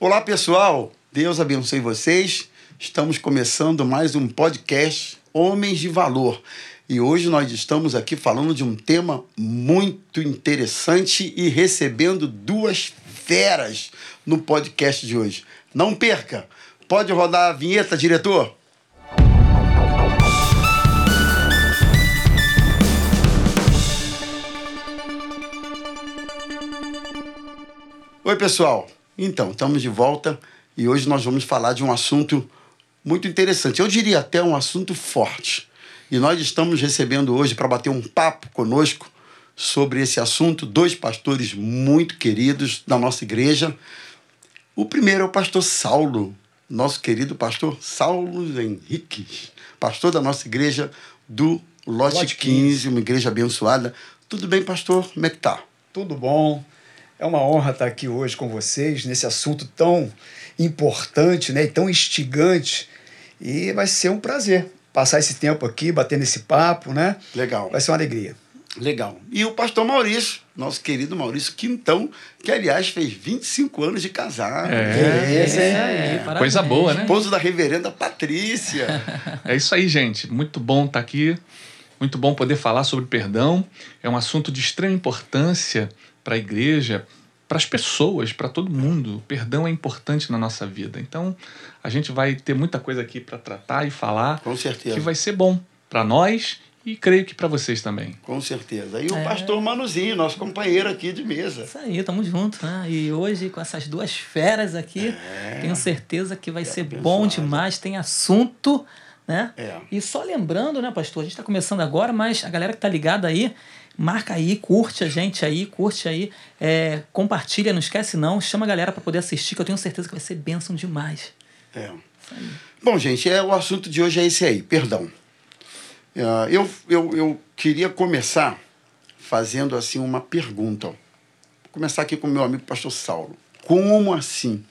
Olá, pessoal. Deus abençoe vocês. Estamos começando mais um podcast Homens de Valor. E hoje nós estamos aqui falando de um tema muito interessante e recebendo duas feras no podcast de hoje. Não perca! Pode rodar a vinheta, diretor? Oi, pessoal. Então, estamos de volta e hoje nós vamos falar de um assunto muito interessante. Eu diria até um assunto forte. E nós estamos recebendo hoje para bater um papo conosco sobre esse assunto dois pastores muito queridos da nossa igreja. O primeiro é o pastor Saulo, nosso querido pastor Saulo Henrique, pastor da nossa igreja do Lote, Lote 15, 15, uma igreja abençoada. Tudo bem, pastor? Como é que tá? Tudo bom. É uma honra estar aqui hoje com vocês nesse assunto tão importante né, e tão instigante. E vai ser um prazer passar esse tempo aqui, bater nesse papo, né? Legal. Vai ser uma alegria. Legal. E o pastor Maurício, nosso querido Maurício Quintão, que aliás fez 25 anos de casado. É, é, é, é. Coisa boa, né? Esposo da reverenda Patrícia. é isso aí, gente. Muito bom estar aqui. Muito bom poder falar sobre perdão. É um assunto de extrema importância para a igreja, para as pessoas, para todo mundo. O perdão é importante na nossa vida. Então, a gente vai ter muita coisa aqui para tratar e falar. Com certeza. Que vai ser bom para nós e creio que para vocês também. Com certeza. E o é. pastor Manuzinho, nosso companheiro aqui de mesa. Isso aí, tamo junto, né? E hoje, com essas duas feras aqui, é. tenho certeza que vai é ser abençoado. bom demais. Tem assunto, né? É. E só lembrando, né, pastor? A gente está começando agora, mas a galera que tá ligada aí, marca aí, curte a gente aí, curte aí, é, compartilha, não esquece não, chama a galera para poder assistir, que eu tenho certeza que vai ser bênção demais. É. Bom, gente, é, o assunto de hoje é esse aí, perdão. É, eu, eu, eu queria começar fazendo assim uma pergunta. Vou começar aqui com o meu amigo pastor Saulo. Como assim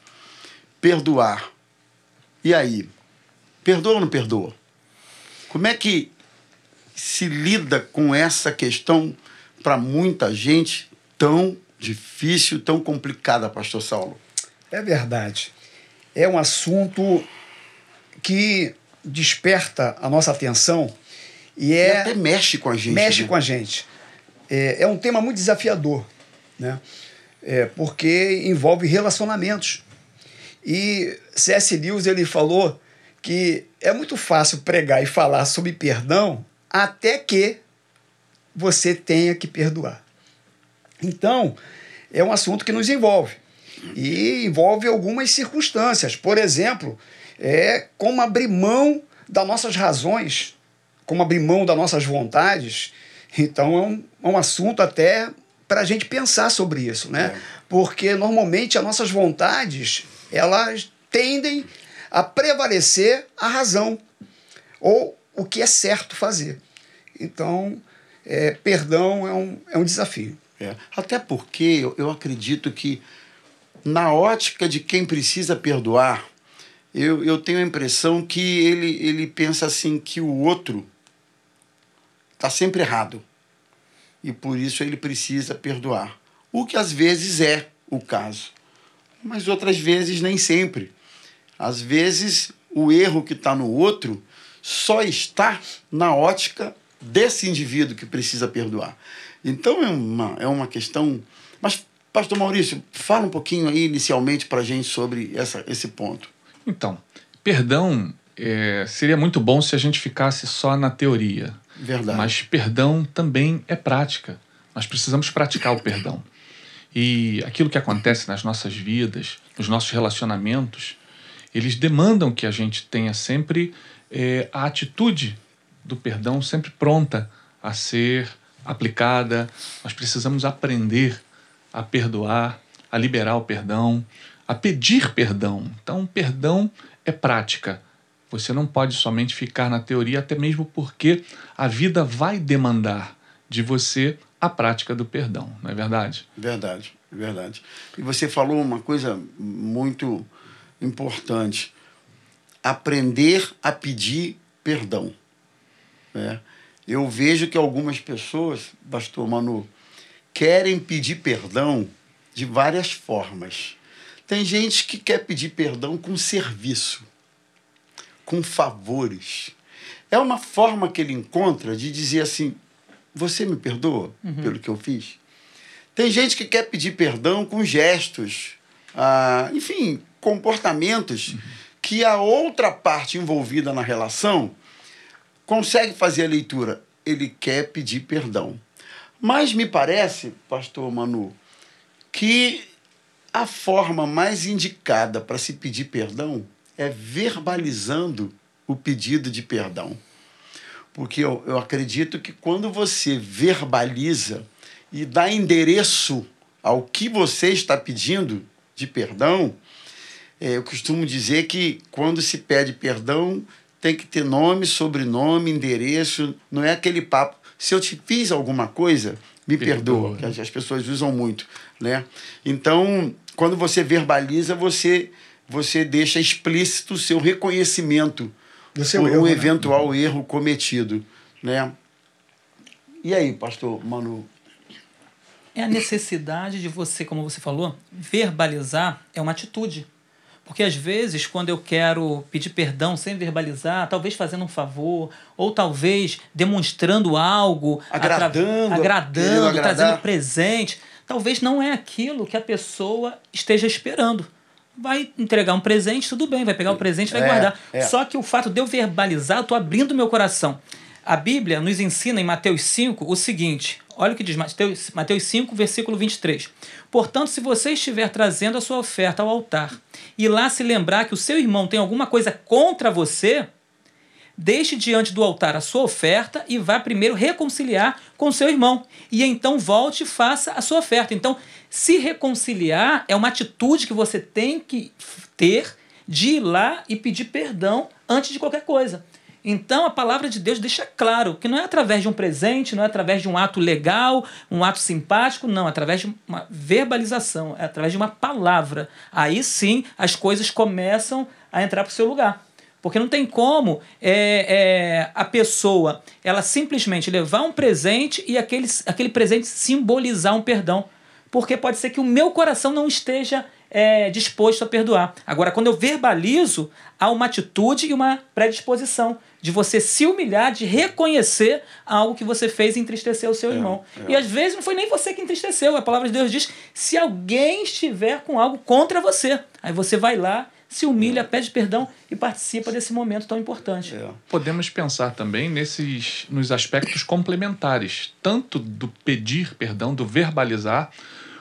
perdoar? E aí? Perdoa ou não perdoa? Como é que se lida com essa questão para muita gente tão difícil, tão complicada, pastor Saulo? É verdade. É um assunto que desperta a nossa atenção e é. E até mexe com a gente. Mexe né? com a gente. É, é um tema muito desafiador, né? É, porque envolve relacionamentos. E C.S. Lewis ele falou que é muito fácil pregar e falar sobre perdão até que você tenha que perdoar. Então, é um assunto que nos envolve. E envolve algumas circunstâncias. Por exemplo, é como abrir mão das nossas razões, como abrir mão das nossas vontades. Então, é um, é um assunto até para a gente pensar sobre isso, né? É. Porque normalmente as nossas vontades elas tendem a prevalecer a razão ou o que é certo fazer. Então, é, perdão é um, é um desafio. É. Até porque eu, eu acredito que, na ótica de quem precisa perdoar, eu, eu tenho a impressão que ele, ele pensa assim que o outro está sempre errado. E por isso ele precisa perdoar. O que às vezes é o caso. Mas outras vezes nem sempre. Às vezes o erro que está no outro só está na ótica desse indivíduo que precisa perdoar. Então é uma, é uma questão. Mas, Pastor Maurício, fala um pouquinho aí inicialmente para a gente sobre essa, esse ponto. Então, perdão é, seria muito bom se a gente ficasse só na teoria. Verdade. Mas perdão também é prática. Nós precisamos praticar o perdão. E aquilo que acontece nas nossas vidas, nos nossos relacionamentos, eles demandam que a gente tenha sempre é, a atitude do perdão sempre pronta a ser aplicada. Nós precisamos aprender a perdoar, a liberar o perdão, a pedir perdão. Então, perdão é prática. Você não pode somente ficar na teoria, até mesmo porque a vida vai demandar de você a prática do perdão, não é verdade? Verdade, verdade. E você falou uma coisa muito importante aprender a pedir perdão. Né? Eu vejo que algumas pessoas, pastor Manu, querem pedir perdão de várias formas. Tem gente que quer pedir perdão com serviço, com favores. É uma forma que ele encontra de dizer assim: Você me perdoa uhum. pelo que eu fiz? Tem gente que quer pedir perdão com gestos, ah, enfim, comportamentos uhum. Que a outra parte envolvida na relação consegue fazer a leitura. Ele quer pedir perdão. Mas me parece, pastor Manu, que a forma mais indicada para se pedir perdão é verbalizando o pedido de perdão. Porque eu, eu acredito que quando você verbaliza e dá endereço ao que você está pedindo de perdão, eu costumo dizer que quando se pede perdão, tem que ter nome, sobrenome, endereço, não é aquele papo. Se eu te fiz alguma coisa, me perdoa, perdoa que as pessoas usam muito, né? Então, quando você verbaliza, você você deixa explícito o seu reconhecimento por um né? eventual né? erro cometido, né? E aí, pastor Manu? É a necessidade de você, como você falou, verbalizar é uma atitude. Porque às vezes, quando eu quero pedir perdão sem verbalizar, talvez fazendo um favor, ou talvez demonstrando algo, agradando, agradando trazendo presente, talvez não é aquilo que a pessoa esteja esperando. Vai entregar um presente, tudo bem, vai pegar o presente vai é, guardar. É. Só que o fato de eu verbalizar, eu estou abrindo meu coração. A Bíblia nos ensina em Mateus 5 o seguinte: Olha o que diz Mateus, Mateus 5, versículo 23. Portanto, se você estiver trazendo a sua oferta ao altar e lá se lembrar que o seu irmão tem alguma coisa contra você, deixe diante do altar a sua oferta e vá primeiro reconciliar com o seu irmão. E então volte e faça a sua oferta. Então, se reconciliar é uma atitude que você tem que ter de ir lá e pedir perdão antes de qualquer coisa. Então a palavra de Deus deixa claro que não é através de um presente, não é através de um ato legal, um ato simpático, não, é através de uma verbalização, é através de uma palavra. Aí sim as coisas começam a entrar para o seu lugar. Porque não tem como é, é, a pessoa ela simplesmente levar um presente e aquele, aquele presente simbolizar um perdão. Porque pode ser que o meu coração não esteja é, disposto a perdoar. Agora, quando eu verbalizo, há uma atitude e uma predisposição de você se humilhar, de reconhecer algo que você fez e entristecer o seu é, irmão. É. E às vezes não foi nem você que entristeceu. A palavra de Deus diz: se alguém estiver com algo contra você, aí você vai lá, se humilha, é. pede perdão e participa desse momento tão importante. É. Podemos pensar também nesses nos aspectos complementares, tanto do pedir perdão, do verbalizar,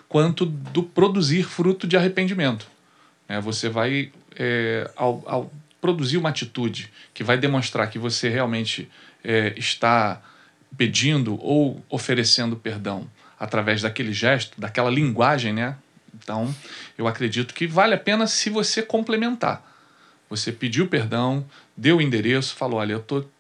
quanto do produzir fruto de arrependimento. É, você vai é, ao, ao produzir uma atitude que vai demonstrar que você realmente é, está pedindo ou oferecendo perdão através daquele gesto, daquela linguagem, né? Então, eu acredito que vale a pena se você complementar. Você pediu perdão, deu o endereço, falou: olha, eu estou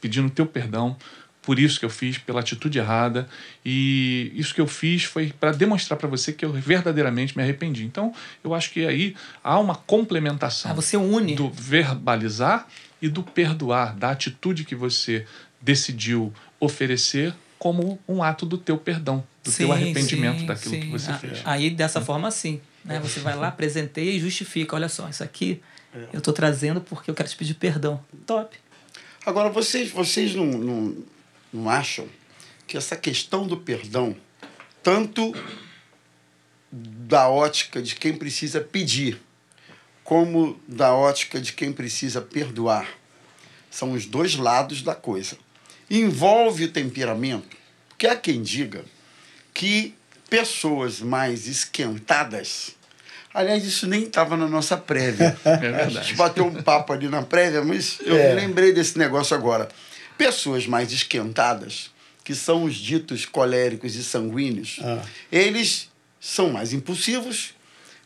pedindo teu perdão por isso que eu fiz, pela atitude errada. E isso que eu fiz foi para demonstrar para você que eu verdadeiramente me arrependi. Então, eu acho que aí há uma complementação. Ah, você une. Do verbalizar e do perdoar, da atitude que você decidiu oferecer como um ato do teu perdão, do sim, teu arrependimento sim, daquilo sim. que você fez. Aí, dessa hum. forma, sim. Né? Você vai lá, presenteia e justifica. Olha só, isso aqui é. eu estou trazendo porque eu quero te pedir perdão. Top. Agora, vocês, vocês não, não, não acham que essa questão do perdão, tanto da ótica de quem precisa pedir, como da ótica de quem precisa perdoar, são os dois lados da coisa. Envolve o temperamento, porque há quem diga que pessoas mais esquentadas. Aliás, isso nem estava na nossa prévia. É a gente bateu um papo ali na prévia, mas eu é. me lembrei desse negócio agora. Pessoas mais esquentadas, que são os ditos coléricos e sanguíneos, ah. eles são mais impulsivos,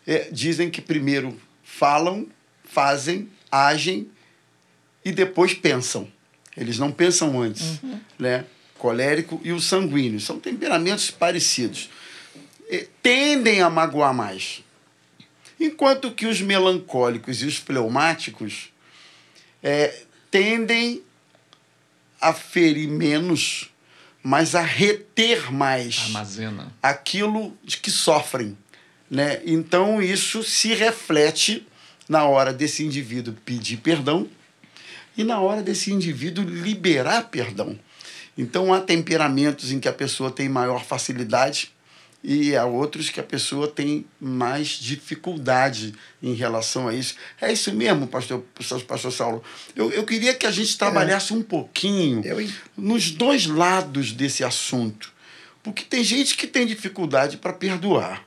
é, dizem que primeiro falam, fazem, agem e depois pensam. Eles não pensam antes. Uhum. Né? Colérico e o sanguíneo são temperamentos parecidos. É, tendem a magoar mais. Enquanto que os melancólicos e os fleumáticos é, tendem a ferir menos, mas a reter mais Armazena. aquilo de que sofrem. Né? Então, isso se reflete na hora desse indivíduo pedir perdão e na hora desse indivíduo liberar perdão. Então, há temperamentos em que a pessoa tem maior facilidade e há outros que a pessoa tem mais dificuldade em relação a isso. É isso mesmo, pastor, pastor Saulo. Eu, eu queria que a gente trabalhasse é. um pouquinho eu... nos dois lados desse assunto. Porque tem gente que tem dificuldade para perdoar,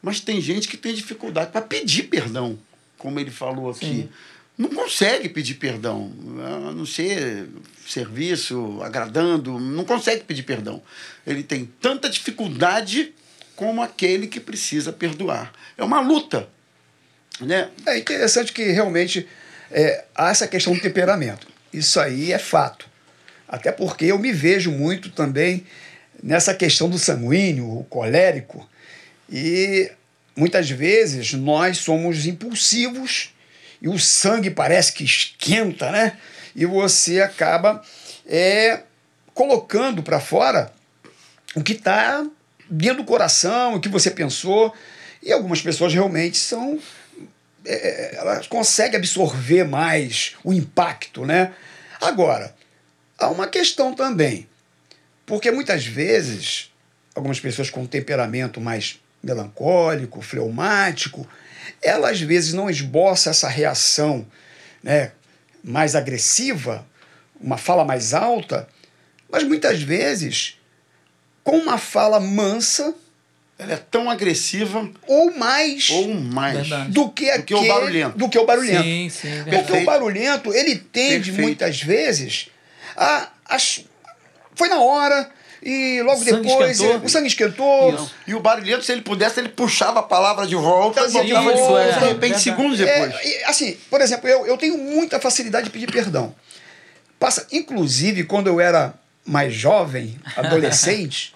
mas tem gente que tem dificuldade para pedir perdão, como ele falou aqui. Sim. Não consegue pedir perdão, a não ser serviço, agradando, não consegue pedir perdão. Ele tem tanta dificuldade como aquele que precisa perdoar. É uma luta. Né? É interessante que realmente é, há essa questão do temperamento. Isso aí é fato. Até porque eu me vejo muito também nessa questão do sanguíneo, o colérico. E muitas vezes nós somos impulsivos e o sangue parece que esquenta, né? E você acaba é, colocando para fora o que está dentro do coração, o que você pensou. E algumas pessoas realmente são. É, é, elas conseguem absorver mais o impacto, né? Agora, há uma questão também. Porque muitas vezes, algumas pessoas com temperamento mais melancólico, fleumático, ela às vezes não esboça essa reação né, mais agressiva, uma fala mais alta, mas muitas vezes com uma fala mansa. Ela é tão agressiva. Ou mais. Ou mais. Do que, do que o barulhento. Do que o barulhento. Sim, sim. Porque o barulhento, ele tende Perfeito. muitas vezes a, a. Foi na hora, e logo depois esquentou. o sangue esquentou. Isso. E o barulhento, se ele pudesse, ele puxava a palavra de volta e de volta, volta, de é, repente, verdade. segundos depois. É, e, assim, por exemplo, eu, eu tenho muita facilidade de pedir perdão. Passa, inclusive, quando eu era mais jovem, adolescente,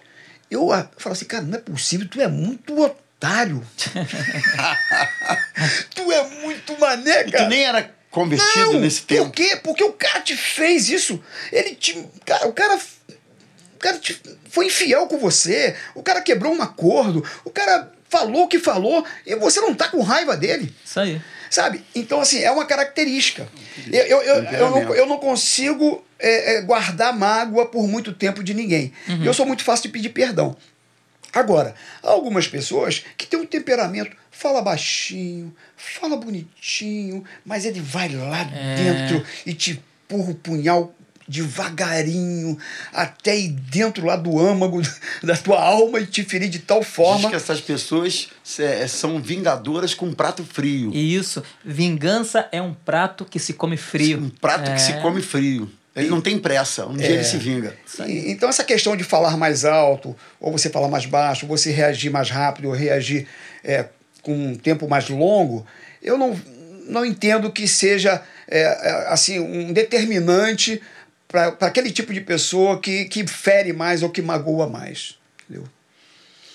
eu ah, falava assim, cara, não é possível, tu é muito otário. tu é muito mané, E cara. tu nem era convertido Não, nesse Por tempo. quê? Porque o cara te fez isso. Ele te. Cara, o cara. O cara te, foi infiel com você. O cara quebrou um acordo. O cara falou o que falou. E você não tá com raiva dele. Isso aí. Sabe? Então, assim, é uma característica. Eu, eu, eu, eu, não, eu não consigo é, é, guardar mágoa por muito tempo de ninguém. Eu sou muito fácil de pedir perdão. Agora, há algumas pessoas que têm um temperamento, fala baixinho, fala bonitinho, mas ele vai lá É. dentro e te empurra o punhal devagarinho até ir dentro lá do âmago da tua alma e te ferir de tal Diz forma. que essas pessoas é, são vingadoras com um prato frio. E isso, vingança é um prato que se come frio. Um prato É. que se come frio. Ele não tem pressa. Um dia ele se vinga. E- Então, essa questão de falar mais alto, ou você falar mais baixo, ou você reagir mais rápido, ou reagir é, com um tempo mais longo, eu não, não entendo que seja é, é, assim um determinante para aquele tipo de pessoa que, que fere mais ou que magoa mais. Entendeu?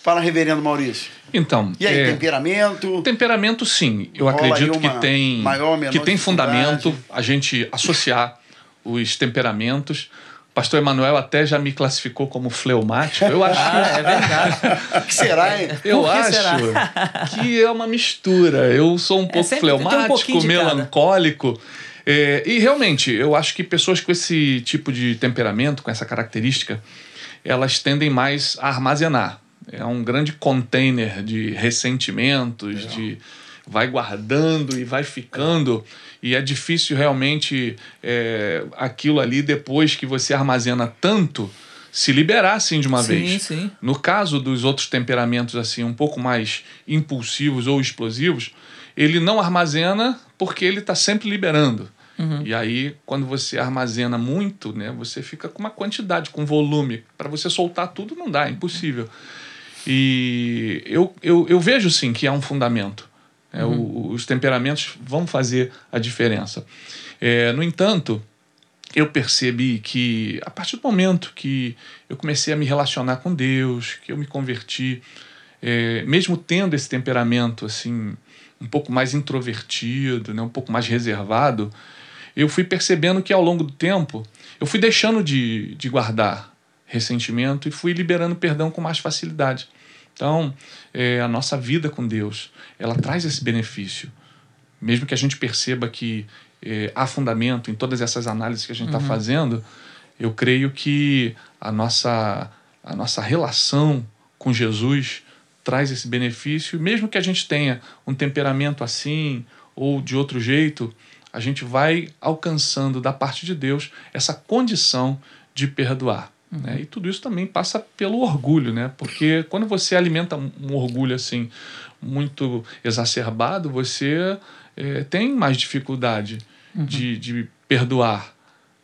Fala, reverendo Maurício. Então, E aí, é, temperamento? temperamento sim, eu acredito que tem maior ou menor que tem fundamento a gente associar os temperamentos. O pastor Emanuel até já me classificou como fleumático. Eu acho que Ah, é verdade. O que será, hein? Eu que acho será? que é uma mistura. Eu sou um pouco sempre tem um fleumático, cada. melancólico. É, e realmente, eu acho que pessoas com esse tipo de temperamento, com essa característica, elas tendem mais a armazenar. É um grande container de ressentimentos, de vai guardando e vai ficando. E é difícil realmente é, aquilo ali, depois que você armazena tanto, se liberar assim de uma Sim, vez. sim. No caso dos outros temperamentos assim um pouco mais impulsivos ou explosivos, ele não armazena porque ele está sempre liberando. E aí, quando você armazena muito, né, você fica com uma quantidade, com volume. Para você soltar tudo não dá, é impossível. E eu, eu, eu vejo sim que há um fundamento. né, o- os temperamentos vão fazer a diferença. É, no entanto, eu percebi que a partir do momento que eu comecei a me relacionar com Deus, que eu me converti, é, mesmo tendo esse temperamento assim um pouco mais introvertido, né, um pouco mais reservado, eu fui percebendo que ao longo do tempo eu fui deixando de, de guardar ressentimento e fui liberando perdão com mais facilidade. Então, é, a nossa vida com Deus, ela traz esse benefício. Mesmo que a gente perceba que é, há fundamento em todas essas análises que a gente está uhum. fazendo, eu creio que a nossa, a nossa relação com Jesus traz esse benefício. Mesmo que a gente tenha um temperamento assim ou de outro jeito, a gente vai alcançando da parte de Deus essa condição de perdoar. Uhum. Né? E tudo isso também passa pelo orgulho, né? Porque quando você alimenta um orgulho assim muito exacerbado, você é, tem mais dificuldade uhum. de, de perdoar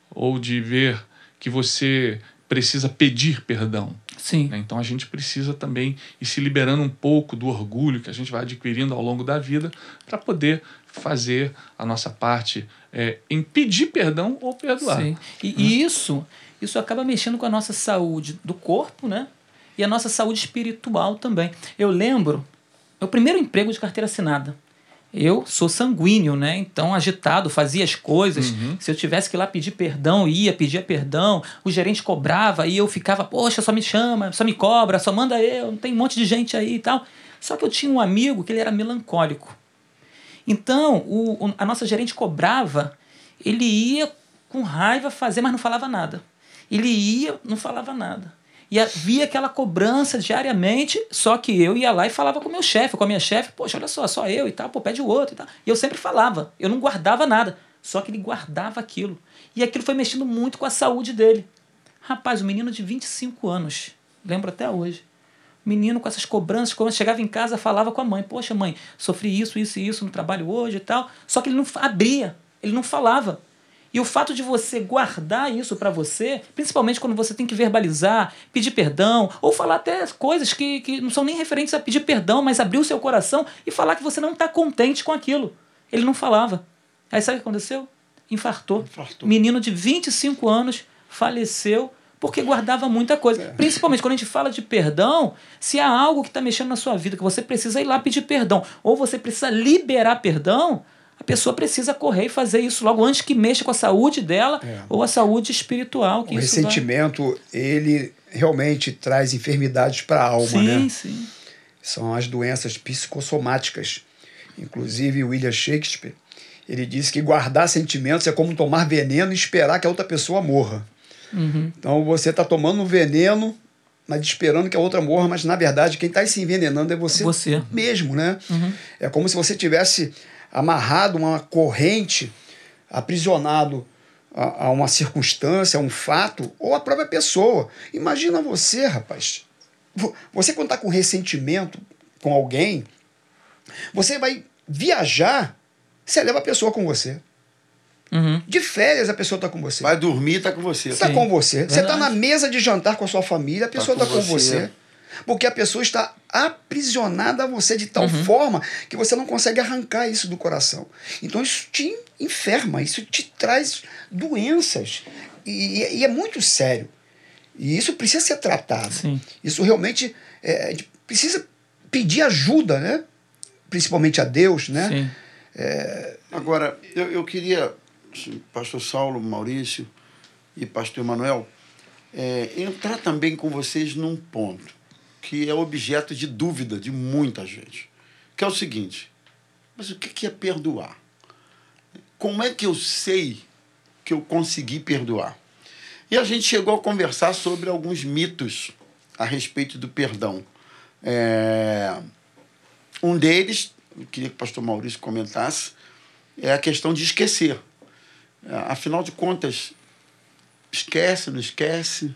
ou de ver que você precisa pedir perdão. Sim. Né? Então a gente precisa também ir se liberando um pouco do orgulho que a gente vai adquirindo ao longo da vida para poder fazer a nossa parte é, em pedir perdão ou perdoar. Sim. E, hum. e isso isso acaba mexendo com a nossa saúde do corpo, né? E a nossa saúde espiritual também. Eu lembro, meu primeiro emprego de carteira assinada. Eu sou sanguíneo, né? Então, agitado, fazia as coisas. Uhum. Se eu tivesse que ir lá pedir perdão, ia, pedia perdão. O gerente cobrava e eu ficava, poxa, só me chama, só me cobra, só manda eu, tem um monte de gente aí e tal. Só que eu tinha um amigo que ele era melancólico. Então, o, a nossa gerente cobrava, ele ia com raiva fazer, mas não falava nada. Ele ia, não falava nada. E havia aquela cobrança diariamente, só que eu ia lá e falava com o meu chefe, com a minha chefe, poxa, olha só, só eu e tal, pô, pede o outro e tal. E eu sempre falava, eu não guardava nada, só que ele guardava aquilo. E aquilo foi mexendo muito com a saúde dele. Rapaz, um menino de 25 anos, lembro até hoje. Menino com essas cobranças, quando chegava em casa, falava com a mãe: Poxa, mãe, sofri isso, isso e isso no trabalho hoje e tal. Só que ele não abria, ele não falava. E o fato de você guardar isso para você, principalmente quando você tem que verbalizar, pedir perdão, ou falar até coisas que, que não são nem referentes a pedir perdão, mas abrir o seu coração e falar que você não está contente com aquilo. Ele não falava. Aí sabe o que aconteceu? Infartou. Infartou. Menino de 25 anos faleceu porque guardava muita coisa. É. Principalmente quando a gente fala de perdão, se há algo que está mexendo na sua vida, que você precisa ir lá pedir perdão, ou você precisa liberar perdão, a pessoa precisa correr e fazer isso logo antes que mexa com a saúde dela é. ou a saúde espiritual. Que o ressentimento, ele realmente traz enfermidades para a alma, sim, né? Sim. São as doenças psicossomáticas. Inclusive, William Shakespeare, ele disse que guardar sentimentos é como tomar veneno e esperar que a outra pessoa morra. Uhum. Então, você está tomando um veneno mas esperando que a outra morra, mas na verdade quem está se envenenando é você, você. mesmo, né? Uhum. É como se você tivesse amarrado uma corrente, aprisionado a, a, uma circunstância, a um fato, ou a própria pessoa. Imagina você, rapaz. Você, quando está com ressentimento com alguém, você vai viajar, você leva a pessoa com você. Uhum. De férias a pessoa está com você. Vai dormir, está com você. Está com você. Você está na mesa de jantar com a sua família, a tá pessoa está com, tá com, você. você. Porque a pessoa está aprisionada a você de tal uhum. forma que você não consegue arrancar isso do coração. Então isso te enferma, isso te traz doenças. E, e é muito sério. E isso precisa ser tratado. Sim. Isso realmente é, precisa pedir ajuda, né? Principalmente a Deus, né? Sim. É... Agora, eu, eu queria, pastor Saulo, Maurício e pastor Emanuel, é, entrar também com vocês num ponto que é objeto de dúvida de muita gente, que é o seguinte: mas o que é perdoar? Como é que eu sei que eu consegui perdoar? E a gente chegou a conversar sobre alguns mitos a respeito do perdão. É... Um deles, eu queria que o pastor Maurício comentasse, é a questão de esquecer. Afinal de contas, esquece, não esquece?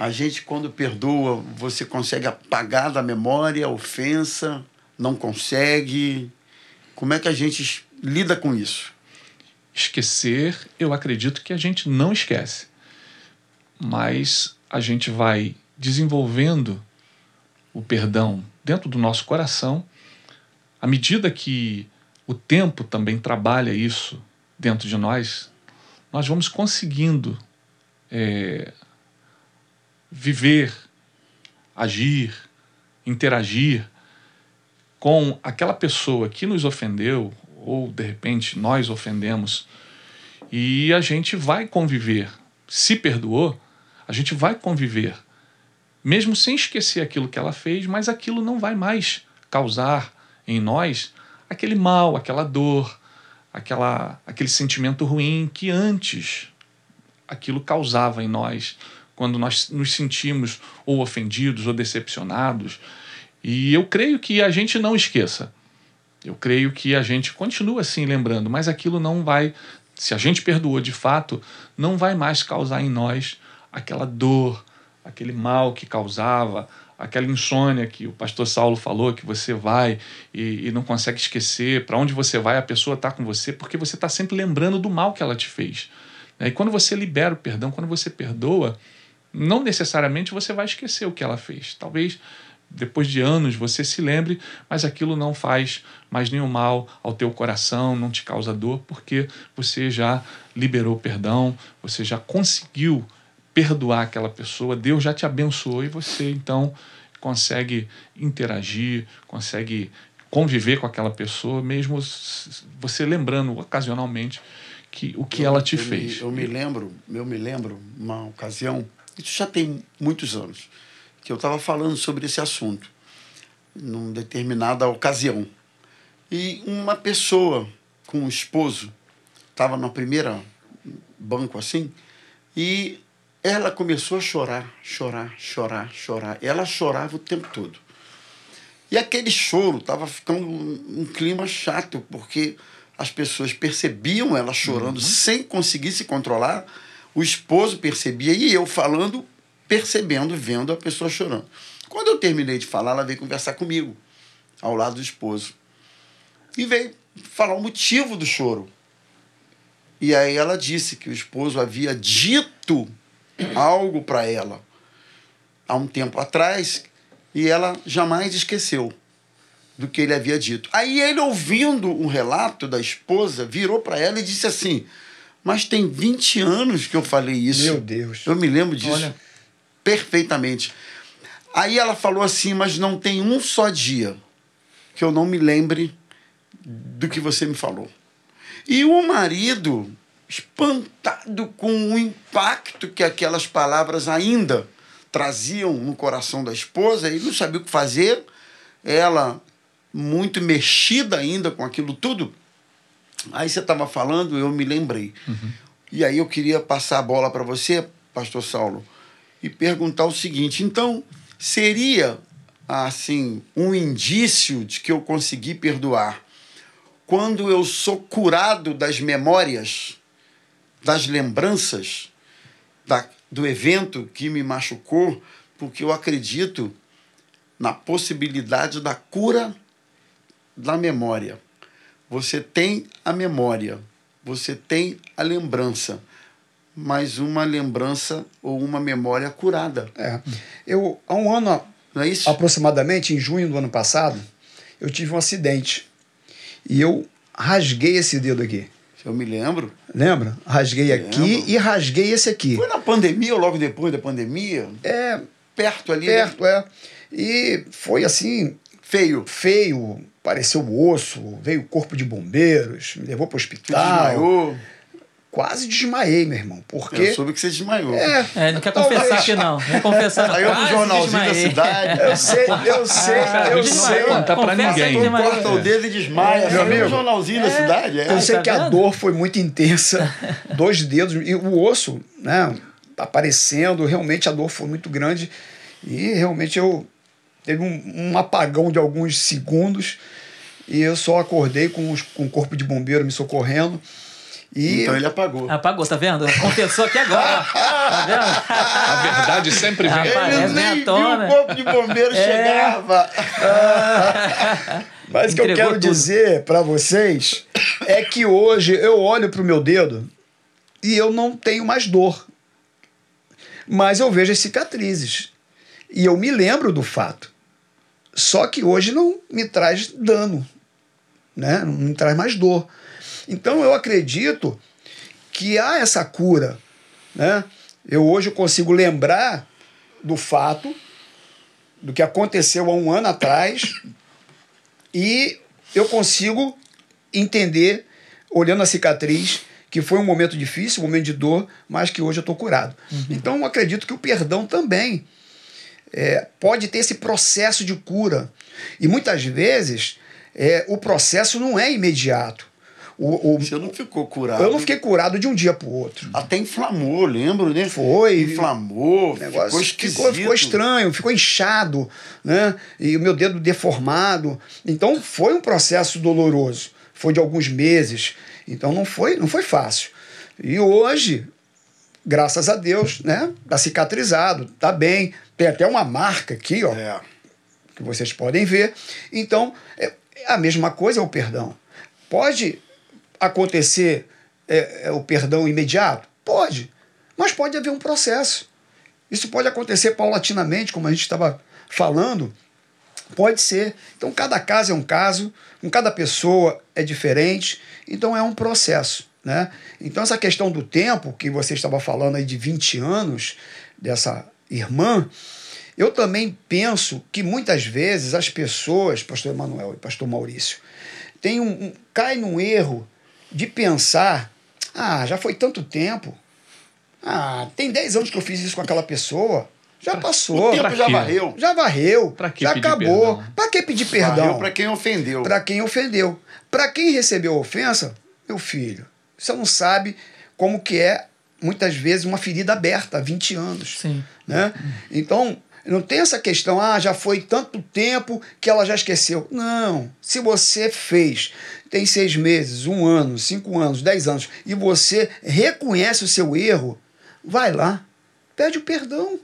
A gente, quando perdoa, você consegue apagar da memória a ofensa, não consegue. Como é que a gente lida com isso? Esquecer, eu acredito que a gente não esquece. Mas a gente vai desenvolvendo o perdão dentro do nosso coração, à medida que o tempo também trabalha isso dentro de nós, nós vamos conseguindo é, viver, agir, interagir com aquela pessoa que nos ofendeu, ou de repente nós ofendemos, e a gente vai conviver. Se perdoou, a gente vai conviver mesmo sem esquecer aquilo que ela fez, mas aquilo não vai mais causar em nós aquele mal, aquela dor, aquela, aquele sentimento ruim que antes aquilo causava em nós, quando nós nos sentimos ou ofendidos ou decepcionados. E eu creio que a gente não esqueça. Eu creio que a gente continua assim lembrando, mas aquilo não vai, se a gente perdoou de fato, não vai mais causar em nós aquela dor, aquele mal que causava, aquela insônia que o pastor Saulo falou, que você vai e, e não consegue esquecer, para onde você vai, a pessoa está com você, porque você está sempre lembrando do mal que ela te fez. E quando você libera o perdão, quando você perdoa, não necessariamente você vai esquecer o que ela fez. Talvez depois de anos você se lembre, mas aquilo não faz mais nenhum mal ao teu coração, não te causa dor, porque você já liberou perdão, você já conseguiu perdoar aquela pessoa, Deus já te abençoou e você então consegue interagir, consegue conviver com aquela pessoa, mesmo você lembrando ocasionalmente que o que eu, ela te eu fez. Me, eu me lembro, eu me lembro uma ocasião, isso já tem muitos anos, que eu estava falando sobre esse assunto, numa determinada ocasião. E uma pessoa com um esposo estava na primeira banco assim, e ela começou a chorar, chorar, chorar, chorar. Ela chorava o tempo todo. E aquele choro estava ficando um, um, clima chato, porque as pessoas percebiam ela chorando uhum. sem conseguir se controlar. O esposo percebia e eu falando, percebendo, vendo a pessoa chorando. Quando eu terminei de falar, ela veio conversar comigo, ao lado do esposo. E veio falar o motivo do choro. E aí ela disse que o esposo havia dito algo para ela há um tempo atrás e ela jamais esqueceu do que ele havia dito. Aí ele, ouvindo um relato da esposa, virou para ela e disse assim: Mas tem 20 anos que eu falei isso. Meu Deus. Eu me lembro disso Olha. perfeitamente. Aí ela falou assim: Mas não tem um só dia que eu não me lembre do que você me falou. E o marido espantado com o impacto que aquelas palavras ainda traziam no coração da esposa, ele não sabia o que fazer, ela muito mexida ainda com aquilo tudo. Aí você estava falando, eu me lembrei. Uhum. E aí eu queria passar a bola para você, pastor Saulo, e perguntar o seguinte: então, seria assim um indício de que eu consegui perdoar quando eu sou curado das memórias das lembranças da, do evento que me machucou, porque eu acredito na possibilidade da cura da memória. Você tem a memória, você tem a lembrança, mas uma lembrança ou uma memória curada. É. Eu, há um ano, Não é isso? aproximadamente, em junho do ano passado, eu tive um acidente. E eu rasguei esse dedo aqui. Eu me lembro. Lembra? Rasguei aqui e rasguei esse aqui. Foi na pandemia ou logo depois da pandemia? É. Perto ali. Né? Perto, né? é. E foi assim. Feio. Feio. Pareceu osso, veio o corpo de bombeiros, me levou para o hospital. Desmaiou quase desmaiei, meu irmão. Porque. Eu soube que você desmaiou. É, é não quer confessar talvez... aqui, não. Não confessar, não. Saiu no jornalzinho da cidade. Eu sei, eu sei, ah, eu sei. Não contar pra ninguém. corta o dedo e desmaia. É, meu amigo. no jornalzinho é. da cidade. É. Eu sei tá que vendo? a dor foi muito intensa. Dois dedos. E o osso, né? Aparecendo. Realmente a dor foi muito grande. E realmente eu. Teve um, um apagão de alguns segundos. E eu só acordei com, os, com o corpo de bombeiro me socorrendo. E então ele apagou. Apagou, tá vendo? Confessou aqui agora. tá vendo? A verdade sempre vem. Ele é nem viu o corpo de bombeiro é. chegava. Mas o que eu quero tudo. dizer para vocês é que hoje eu olho pro meu dedo e eu não tenho mais dor. Mas eu vejo as cicatrizes. E eu me lembro do fato. Só que hoje não me traz dano. Né? Não me traz mais dor. Então eu acredito que há essa cura. Né? Eu hoje consigo lembrar do fato do que aconteceu há um ano atrás e eu consigo entender, olhando a cicatriz, que foi um momento difícil, um momento de dor, mas que hoje eu estou curado. Uhum. Então eu acredito que o perdão também é, pode ter esse processo de cura. E muitas vezes é, o processo não é imediato. O, o, Você não ficou curado. eu não fiquei curado de um dia para o outro. Até inflamou, lembro, né? Foi. Inflamou, negócio ficou esquisito. ficou, ficou estranho, ficou inchado, né? E o meu dedo deformado. Então foi um processo doloroso. Foi de alguns meses. Então não foi, não foi fácil. E hoje, graças a Deus, né? Tá cicatrizado, tá bem. Tem até uma marca aqui, ó, É. que vocês podem ver. Então, é é a mesma coisa é o perdão. Pode acontecer é, é, o perdão imediato? Pode. Mas pode haver um processo. Isso pode acontecer paulatinamente, como a gente estava falando. Pode ser. Então, cada caso é um caso, com cada pessoa é diferente. Então, é um processo. Né? Então, essa questão do tempo, que você estava falando aí de 20 anos, dessa irmã, eu também penso que muitas vezes as pessoas, pastor Emanuel e pastor Maurício, tem um, um, cai num erro de pensar: ah, já foi tanto tempo. Ah, tem 10 anos que eu fiz isso com aquela pessoa. Já passou. O tempo Pra já quê? varreu. Já varreu. Pra que já acabou. perdão? Para que pedir Varreu perdão? para quem ofendeu. Para quem ofendeu. Para quem recebeu a ofensa, meu filho, você não sabe como que é, muitas vezes, uma ferida aberta há 20 anos. Sim. Né? Então, não tem essa questão, ah, já foi tanto tempo que ela já esqueceu. Não. Se você fez, tem seis meses, um ano, cinco anos, dez anos, e você reconhece o seu erro, vai lá, pede o perdão.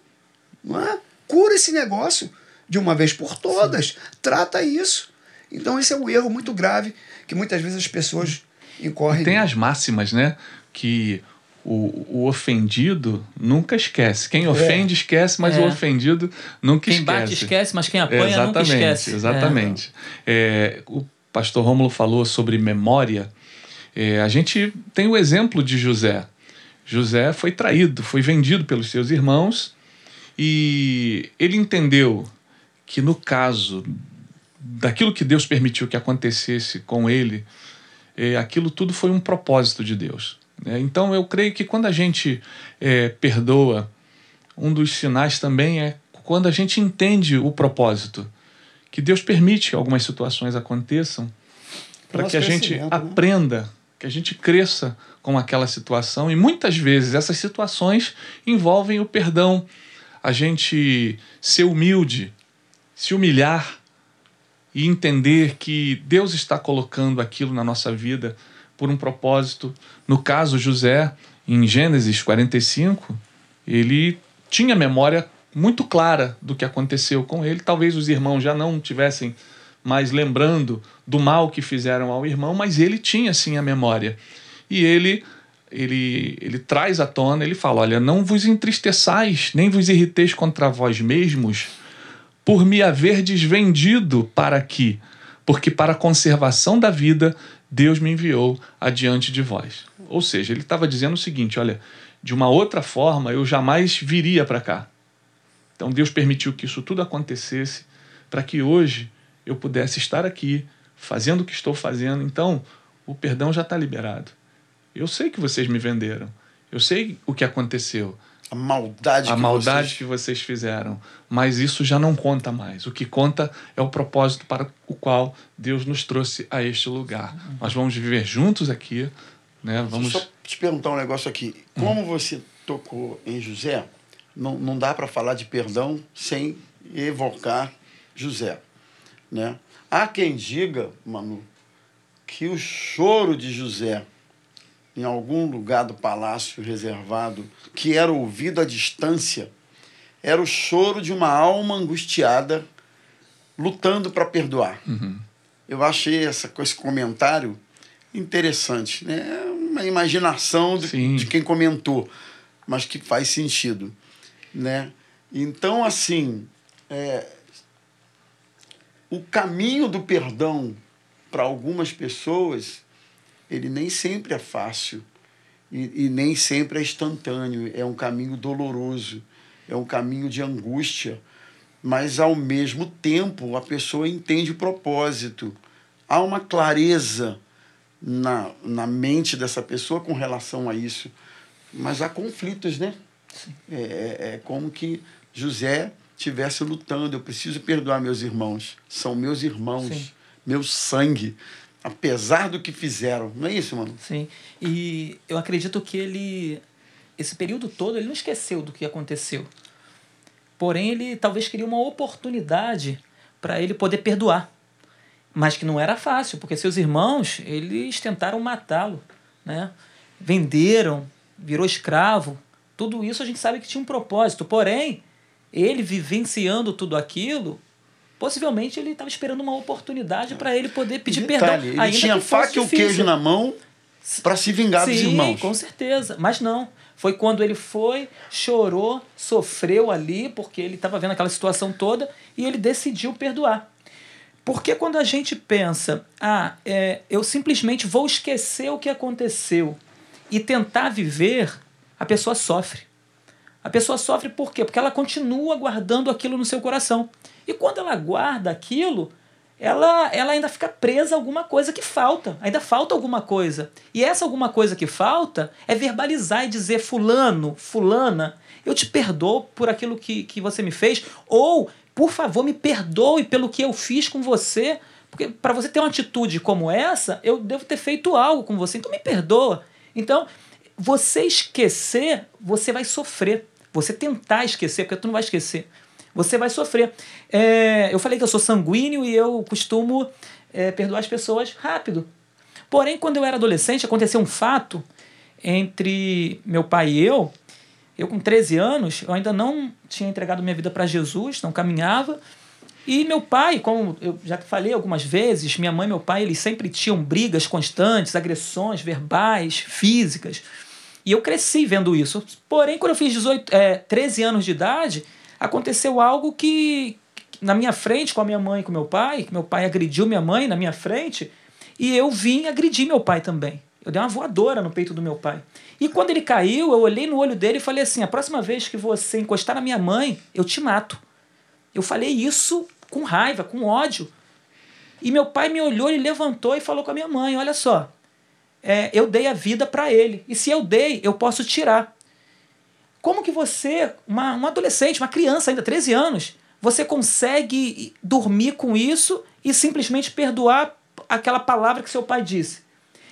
Não é? Cura esse negócio de uma vez por todas. Trata isso. Então, esse é um erro muito grave que muitas vezes as pessoas incorrem. Tem as máximas, né? Que o, o ofendido nunca esquece. Quem ofende esquece, mas É. o ofendido nunca Quem esquece. bate esquece, mas quem apanha nunca exatamente, esquece. Exatamente. É, o pastor Rômulo falou sobre memória. É, a gente tem o exemplo de José. José foi traído, foi vendido pelos seus irmãos e ele entendeu que no caso daquilo que Deus permitiu que acontecesse com ele, é, aquilo tudo foi um propósito de Deus. Né? Então eu creio que quando a gente é, perdoa, um dos sinais também é quando a gente entende o propósito, que Deus permite que algumas situações aconteçam para que a gente né? aprenda, que a gente cresça com aquela situação. E muitas vezes essas situações envolvem o perdão, a gente ser humilde, se humilhar e entender que Deus está colocando aquilo na nossa vida por um propósito. No caso, José, em Gênesis 45, ele tinha memória muito clara do que aconteceu com ele. Talvez os irmãos já não tivessem mais lembrando do mal que fizeram ao irmão, mas ele tinha sim a memória. E ele ele, ele traz à tona, ele fala: Olha, não vos entristeçais, nem vos irriteis contra vós mesmos, por me haverdes vendido para aqui, porque para a conservação da vida Deus me enviou adiante de vós. Ou seja, ele estava dizendo o seguinte: olha, de uma outra forma eu jamais viria para cá. Então Deus permitiu que isso tudo acontecesse para que hoje eu pudesse estar aqui fazendo o que estou fazendo. Então o perdão já está liberado. Eu sei que vocês me venderam. Eu sei o que aconteceu A maldade a que maldade vocês- que vocês fizeram. Mas isso já não conta mais. O que conta é o propósito para o qual Deus nos trouxe a este lugar. Nós vamos viver juntos aqui, né? Vamos Deixa eu só te perguntar um negócio aqui. Como você tocou em José, não, não dá para falar de perdão sem evocar José. Né? Há quem diga, Manu, que o choro de José em algum lugar do palácio reservado, que era ouvido à distância, era o choro de uma alma angustiada lutando para perdoar. Eu achei essa, esse comentário interessante. Né? É uma imaginação de, de quem comentou, mas que faz sentido. Né? Então, assim, é, o caminho do perdão para algumas pessoas, ele nem sempre é fácil e, e nem sempre é instantâneo. É um caminho doloroso, é um caminho de angústia, mas ao mesmo tempo a pessoa entende o propósito. Há uma clareza na, na mente dessa pessoa com relação a isso, mas há conflitos, né? É, é, é como que José estivesse lutando. Eu preciso perdoar meus irmãos. São meus irmãos, Sim. meu sangue, apesar do que fizeram. Não é isso, mano? Sim. E eu acredito que ele, esse período todo, ele não esqueceu do que aconteceu. Porém, ele talvez queria uma oportunidade para ele poder perdoar. Mas que não era fácil, porque seus irmãos, eles tentaram matá-lo, né? Venderam, virou escravo. Tudo isso a gente sabe que tinha um propósito. Porém, ele vivenciando tudo aquilo, possivelmente ele estava esperando uma oportunidade para ele poder pedir perdão. Ele ainda tinha que faca e o difícil. queijo na mão para se vingar dos Sim, irmãos. com certeza. Mas não. Foi quando ele foi, chorou, sofreu ali, porque ele estava vendo aquela situação toda, e ele decidiu perdoar. Porque quando a gente pensa, ah, é, eu simplesmente vou esquecer o que aconteceu e tentar viver, a pessoa sofre. A pessoa sofre por quê? Porque ela continua guardando aquilo no seu coração. E quando ela guarda aquilo, ela, ela ainda fica presa a alguma coisa que falta. Ainda falta alguma coisa. E essa alguma coisa que falta é verbalizar e dizer: Fulano, Fulana, eu te perdoo por aquilo que, que você me fez. Ou, por favor, me perdoe pelo que eu fiz com você. Porque para você ter uma atitude como essa, eu devo ter feito algo com você. Então me perdoa. Então, você esquecer, você vai sofrer. Você tentar esquecer, porque tu não vai esquecer. Você vai sofrer. É, eu falei que eu sou sanguíneo e eu costumo é, perdoar as pessoas rápido. Porém, quando eu era adolescente, aconteceu um fato entre meu pai e eu. Eu, com 13 anos, eu ainda não tinha entregado minha vida para Jesus, não caminhava. E meu pai, como eu já falei algumas vezes, minha mãe e meu pai, eles sempre tinham brigas constantes, agressões verbais, físicas. E eu cresci vendo isso. Porém, quando eu fiz 18, é, 13 anos de idade, aconteceu algo que, na minha frente, com a minha mãe e com meu pai, meu pai agrediu minha mãe na minha frente, e eu vim agredir meu pai também. Eu dei uma voadora no peito do meu pai. E quando ele caiu, eu olhei no olho dele e falei assim: a próxima vez que você encostar na minha mãe, eu te mato. Eu falei isso com raiva, com ódio. E meu pai me olhou, ele levantou e falou com a minha mãe: Olha só, é, eu dei a vida para ele. E se eu dei, eu posso tirar. Como que você, uma, uma adolescente, uma criança ainda, 13 anos, você consegue dormir com isso e simplesmente perdoar aquela palavra que seu pai disse?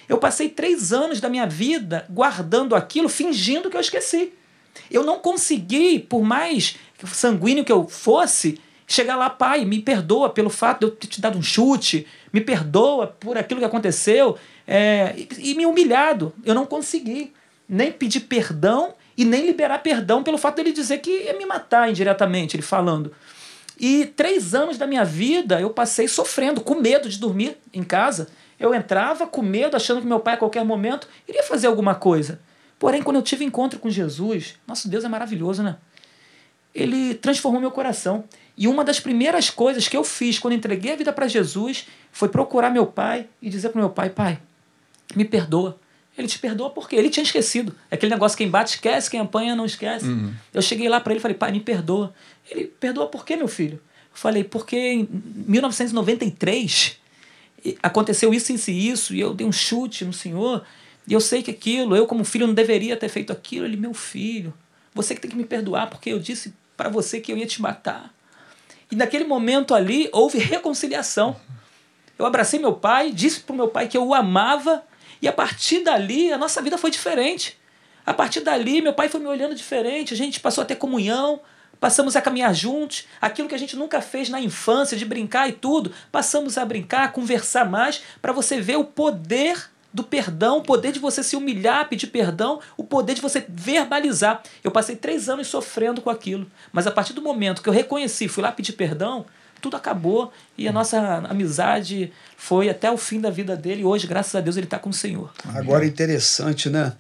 Eu passei três anos da minha vida guardando aquilo, fingindo que eu esqueci. Eu não consegui, por mais sanguíneo que eu fosse, chegar lá, pai, me perdoa pelo fato de eu ter te dado um chute, me perdoa por aquilo que aconteceu, é, e, e me humilhado. Eu não consegui nem pedir perdão e nem liberar perdão pelo fato dele dizer que ia me matar indiretamente, ele falando. E três anos da minha vida eu passei sofrendo, com medo de dormir em casa. Eu entrava com medo, achando que meu pai a qualquer momento iria fazer alguma coisa. Porém, quando eu tive encontro com Jesus, nosso Deus é maravilhoso, né? Ele transformou meu coração. E uma das primeiras coisas que eu fiz quando entreguei a vida para Jesus foi procurar meu pai e dizer para meu pai: Pai, me perdoa. Ele te perdoa porque ele tinha esquecido. É aquele negócio: quem bate esquece, quem apanha não esquece. Uhum. Eu cheguei lá para ele e falei: Pai, me perdoa. Ele perdoa por quê, meu filho? Eu falei: Porque em 1993 aconteceu isso, isso e isso, e eu dei um chute no senhor, e eu sei que aquilo, eu como filho não deveria ter feito aquilo. Ele, meu filho, você que tem que me perdoar, porque eu disse para você que eu ia te matar. E naquele momento ali houve reconciliação. Eu abracei meu pai, disse para o meu pai que eu o amava, e a partir dali a nossa vida foi diferente. A partir dali, meu pai foi me olhando diferente, a gente passou a ter comunhão, passamos a caminhar juntos, aquilo que a gente nunca fez na infância, de brincar e tudo, passamos a brincar, a conversar mais, para você ver o poder do perdão, o poder de você se humilhar, pedir perdão, o poder de você verbalizar. Eu passei três anos sofrendo com aquilo, mas a partir do momento que eu reconheci, fui lá pedir perdão, tudo acabou e a nossa amizade foi até o fim da vida dele. E hoje, graças a Deus, ele está com o Senhor. Agora, interessante, né?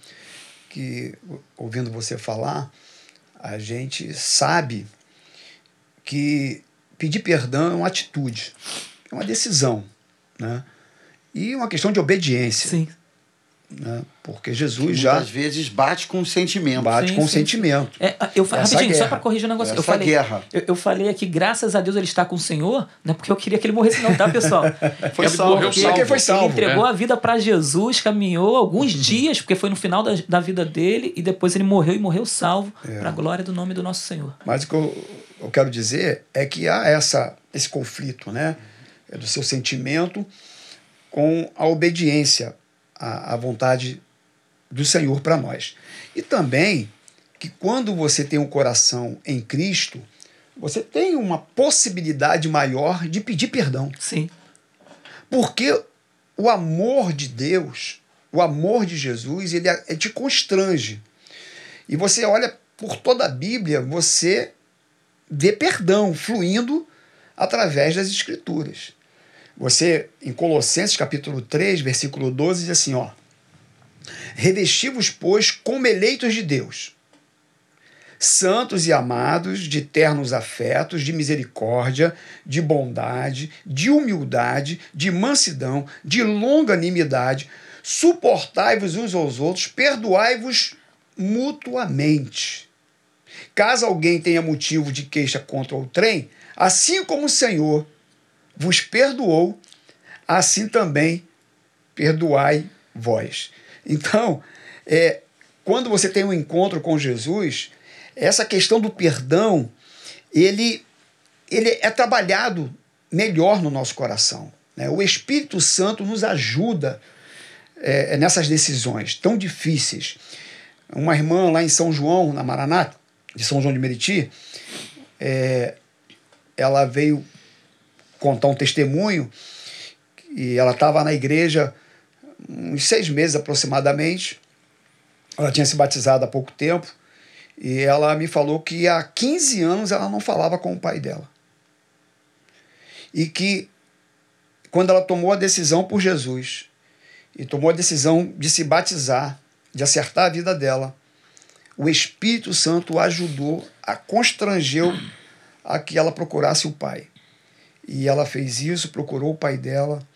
Que ouvindo você falar, a gente sabe que pedir perdão é uma atitude, é uma decisão, né? E uma questão de obediência. Sim. Né? Porque Jesus Que já Muitas vezes bate com o sentimento. bate Sim, com o sentimento. É, eu, fa- Essa rapidinho, só guerra. para corrigir um negócio. eu Essa falei, guerra. Eu, eu falei aqui, graças a Deus ele está com o Senhor, não é porque eu queria que ele morresse, não, tá, pessoal? Foi é salvo. porque Só que foi salvo, Ele entregou né? a vida para Jesus, caminhou alguns dias, porque foi no final da, da vida dele, e depois ele morreu e morreu salvo, É. para a glória do nome do nosso Senhor. Mas o que eu eu quero dizer é que há essa, esse conflito, né? É do seu sentimento com a obediência à, à vontade do Senhor para nós. E também que quando você tem um coração em Cristo, você tem uma possibilidade maior de pedir perdão. Sim. Porque o amor de Deus, o amor de Jesus, ele, ele te constrange. E você olha por toda a Bíblia, você vê perdão fluindo através das Escrituras. Você, em Colossenses capítulo 3, versículo 12, diz assim, ó. Revesti-vos, pois, como eleitos de Deus, santos e amados, de ternos afetos, de misericórdia, de bondade, de humildade, de mansidão, de longanimidade, suportai-vos uns aos outros, perdoai-vos mutuamente. Caso alguém tenha motivo de queixa contra o trem, assim como o Senhor vos perdoou, assim também perdoai vós. Então, é, quando você tem um encontro com Jesus, essa questão do perdão, ele, ele é trabalhado melhor no nosso coração. Né? O Espírito Santo nos ajuda é, nessas decisões tão difíceis. Uma irmã lá em São João, na Maranata, de São João de Meriti, é, ela veio contar um testemunho e ela estava na igreja uns seis meses aproximadamente. Ela tinha se batizado há pouco tempo e ela me falou que há 15 anos ela não falava com o pai dela. E que quando ela tomou a decisão por Jesus e tomou a decisão de se batizar, de acertar a vida dela, o Espírito Santo ajudou, a constrangeu a que ela procurasse o pai. E ela fez isso, procurou o pai dela,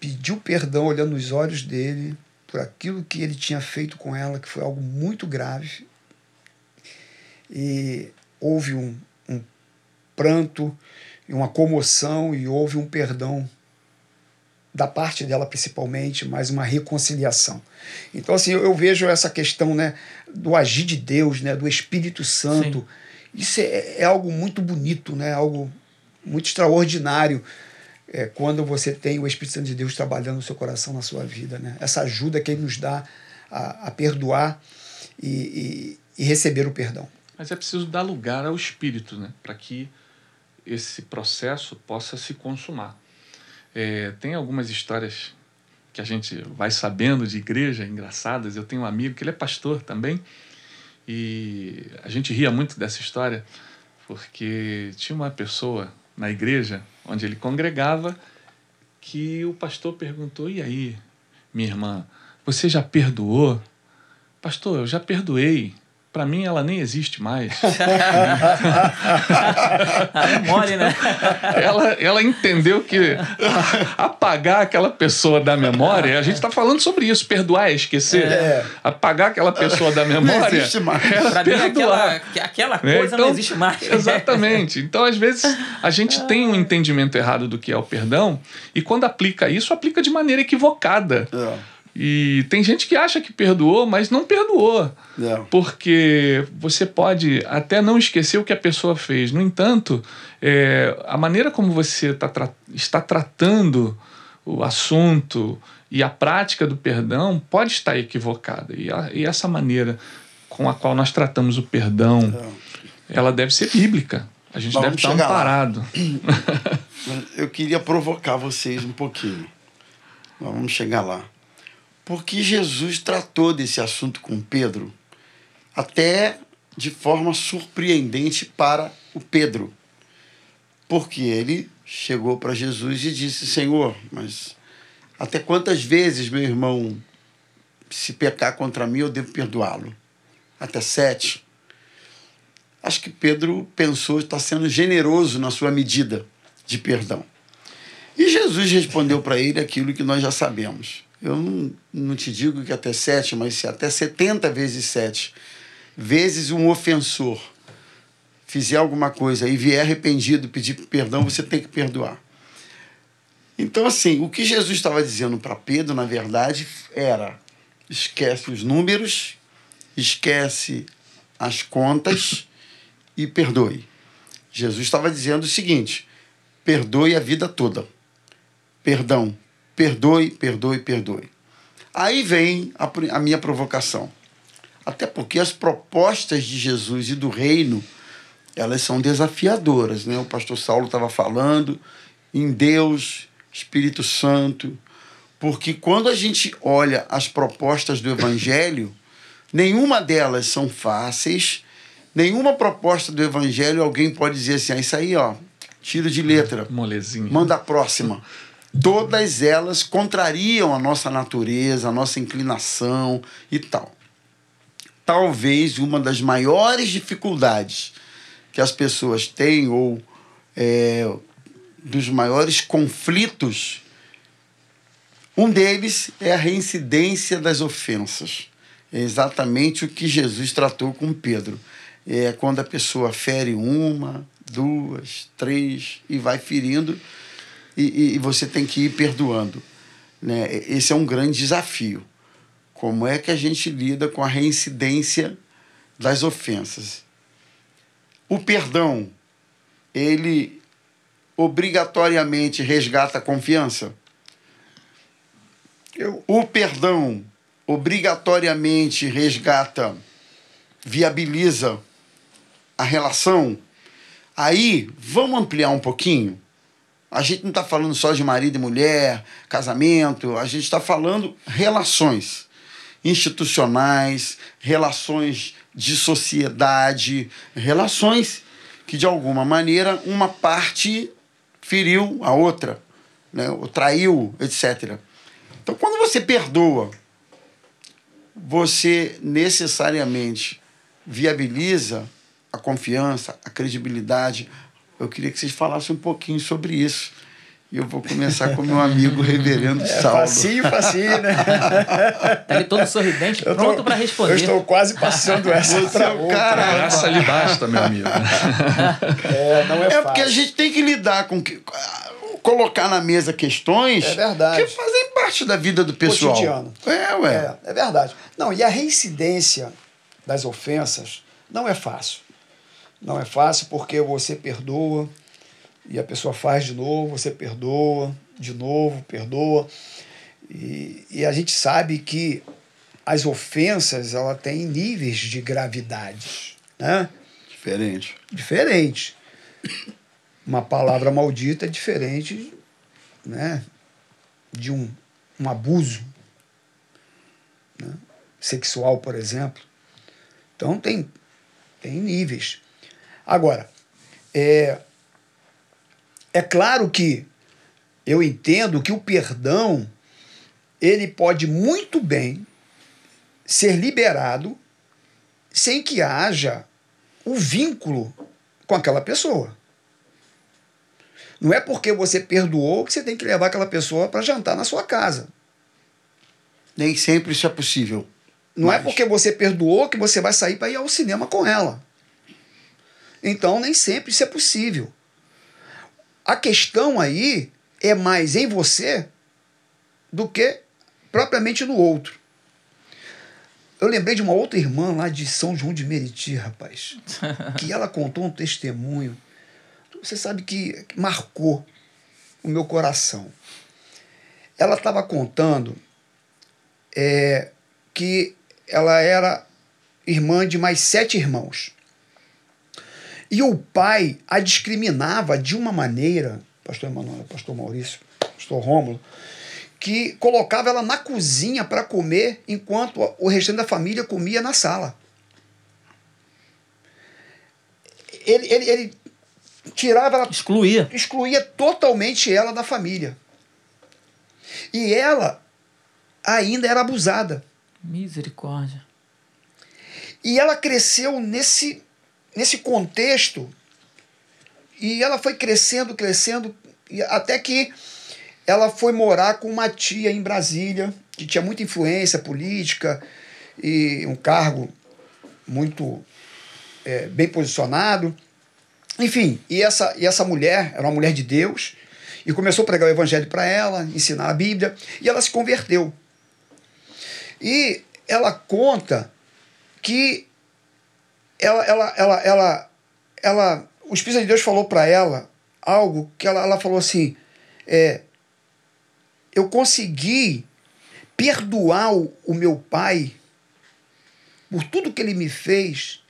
pediu perdão olhando nos olhos dele por aquilo que ele tinha feito com ela, que foi algo muito grave. E houve um, um pranto, uma comoção e houve um perdão da parte dela principalmente, mas uma reconciliação. Então assim, eu, eu vejo essa questão, né, do agir de Deus, né, do Espírito Santo. Sim. Isso é, é, algo muito bonito, né, algo muito extraordinário é, quando você tem o Espírito Santo de Deus trabalhando no seu coração, na sua vida, né? Essa ajuda que ele nos dá a, a perdoar e, e, e receber o perdão. Mas é preciso dar lugar ao Espírito, né, para que esse processo possa se consumar. É, tem algumas histórias que a gente vai sabendo de igreja engraçadas. Eu tenho um amigo que ele é pastor também e a gente ria muito dessa história porque tinha uma pessoa na igreja onde ele congregava que o pastor perguntou: "E aí, minha irmã, você já perdoou?" Pastor, eu já perdoei para mim ela nem existe mais. é mole, né? Ela, ela entendeu que apagar aquela pessoa da memória, a gente está falando sobre isso, perdoar é esquecer. É. Apagar aquela pessoa da memória. Não existe mais. Pra mim, aquela, aquela né? coisa então, não existe mais. Exatamente. Então, às vezes, a gente tem um entendimento errado do que é o perdão, e quando aplica isso, aplica de maneira equivocada. É. E tem gente que acha que perdoou, mas não perdoou. Não. Porque você pode até não esquecer o que a pessoa fez. No entanto, é, a maneira como você tá tra está tratando o assunto e a prática do perdão pode estar equivocada. E, a, e essa maneira com a qual nós tratamos o perdão, não. ela deve ser bíblica. A gente deve estar amparado. Eu queria provocar vocês um pouquinho. Vamos chegar lá. Porque Jesus tratou desse assunto com Pedro até de forma surpreendente para o Pedro. Porque ele chegou para Jesus e disse: Senhor, mas até quantas vezes meu irmão se pecar contra mim eu devo perdoá-lo? Até sete. Acho que Pedro pensou está sendo generoso na sua medida de perdão. E Jesus respondeu para ele aquilo que nós já sabemos. Eu não, não te digo que até sete, mas se até 70 vezes sete vezes um ofensor fizer alguma coisa e vier arrependido pedir perdão, você tem que perdoar. Então, assim, o que Jesus estava dizendo para Pedro, na verdade, era: esquece os números, esquece as contas e perdoe. Jesus estava dizendo o seguinte: perdoe a vida toda. Perdão, perdoe, perdoe, perdoe. Aí vem a, a minha provocação. Até porque as propostas de Jesus e do reino, elas são desafiadoras, né? O pastor Saulo estava falando em Deus, Espírito Santo, porque quando a gente olha as propostas do evangelho, nenhuma delas são fáceis, nenhuma proposta do evangelho alguém pode dizer assim, ah, isso aí, ó, tiro de letra. Molezinha. Manda a próxima. Todas elas contrariam a nossa natureza, a nossa inclinação e tal. Talvez uma das maiores dificuldades que as pessoas têm, ou é, dos maiores conflitos, um deles é a reincidência das ofensas. É exatamente o que Jesus tratou com Pedro. É quando a pessoa fere uma, duas, três e vai ferindo e, e você tem que ir perdoando. Né? Esse é um grande desafio. Como é que a gente lida com a reincidência das ofensas? O perdão, ele obrigatoriamente resgata a confiança? Eu... O perdão obrigatoriamente resgata, viabiliza a relação? Aí, vamos ampliar um pouquinho? A gente não está falando só de marido e mulher, casamento, a gente está falando relações institucionais, relações de sociedade, relações que de alguma maneira uma parte feriu a outra, né, ou traiu, etc. Então, quando você perdoa, você necessariamente viabiliza a confiança, a credibilidade. Eu queria que vocês falassem um pouquinho sobre isso. E eu vou começar com meu amigo reverendo é, Saulo. Facinho, facinho, né? tá ali todo sorridente, eu pronto para responder. Eu estou quase passando essa é o cara. Graça lhe basta, meu amigo. é, não é, é fácil. porque a gente tem que lidar com... Colocar na mesa questões é verdade. que fazem parte da vida do pessoal. Cotidiano. É, ué. É, é verdade. Não, e a reincidência das ofensas não é fácil. Não é fácil porque você perdoa e a pessoa faz de novo, você perdoa, de novo, perdoa. E, e a gente sabe que as ofensas ela têm níveis de gravidade. Né? Diferente. Diferente. Uma palavra maldita é diferente né, de um, um abuso né, sexual, por exemplo. Então tem, tem níveis. Agora, é, é claro que eu entendo que o perdão ele pode muito bem ser liberado sem que haja o vínculo com aquela pessoa. Não é porque você perdoou que você tem que levar aquela pessoa para jantar na sua casa. Nem sempre isso é possível. Não é mas... é porque você perdoou que você vai sair para ir ao cinema com ela. Então, nem sempre isso é possível. A questão aí é mais em você do que propriamente no outro. Eu lembrei de uma outra irmã lá de São João de Meriti, rapaz, que ela contou um testemunho. Você sabe que marcou o meu coração. Ela estava contando é, que ela era irmã de mais sete irmãos. E o pai a discriminava de uma maneira, pastor Emanuel, pastor Maurício, pastor Rômulo, que colocava ela na cozinha para comer enquanto o restante da família comia na sala. Ele, ele, ele tirava ela. Excluía. Excluía totalmente ela da família. E ela ainda era abusada. Misericórdia. E ela cresceu nesse nesse contexto, e ela foi crescendo, crescendo, até que ela foi morar com uma tia em Brasília, que tinha muita influência política e um cargo muito é, bem posicionado. Enfim, e essa, e essa mulher era uma mulher de Deus e começou a pregar o evangelho para ela, ensinar a Bíblia, e ela se converteu. E ela conta que ela, ela, ela, ela, ela o Espírito de Deus falou para ela algo que ela, ela falou assim: é, eu consegui perdoar o, o meu pai por tudo que ele me fez,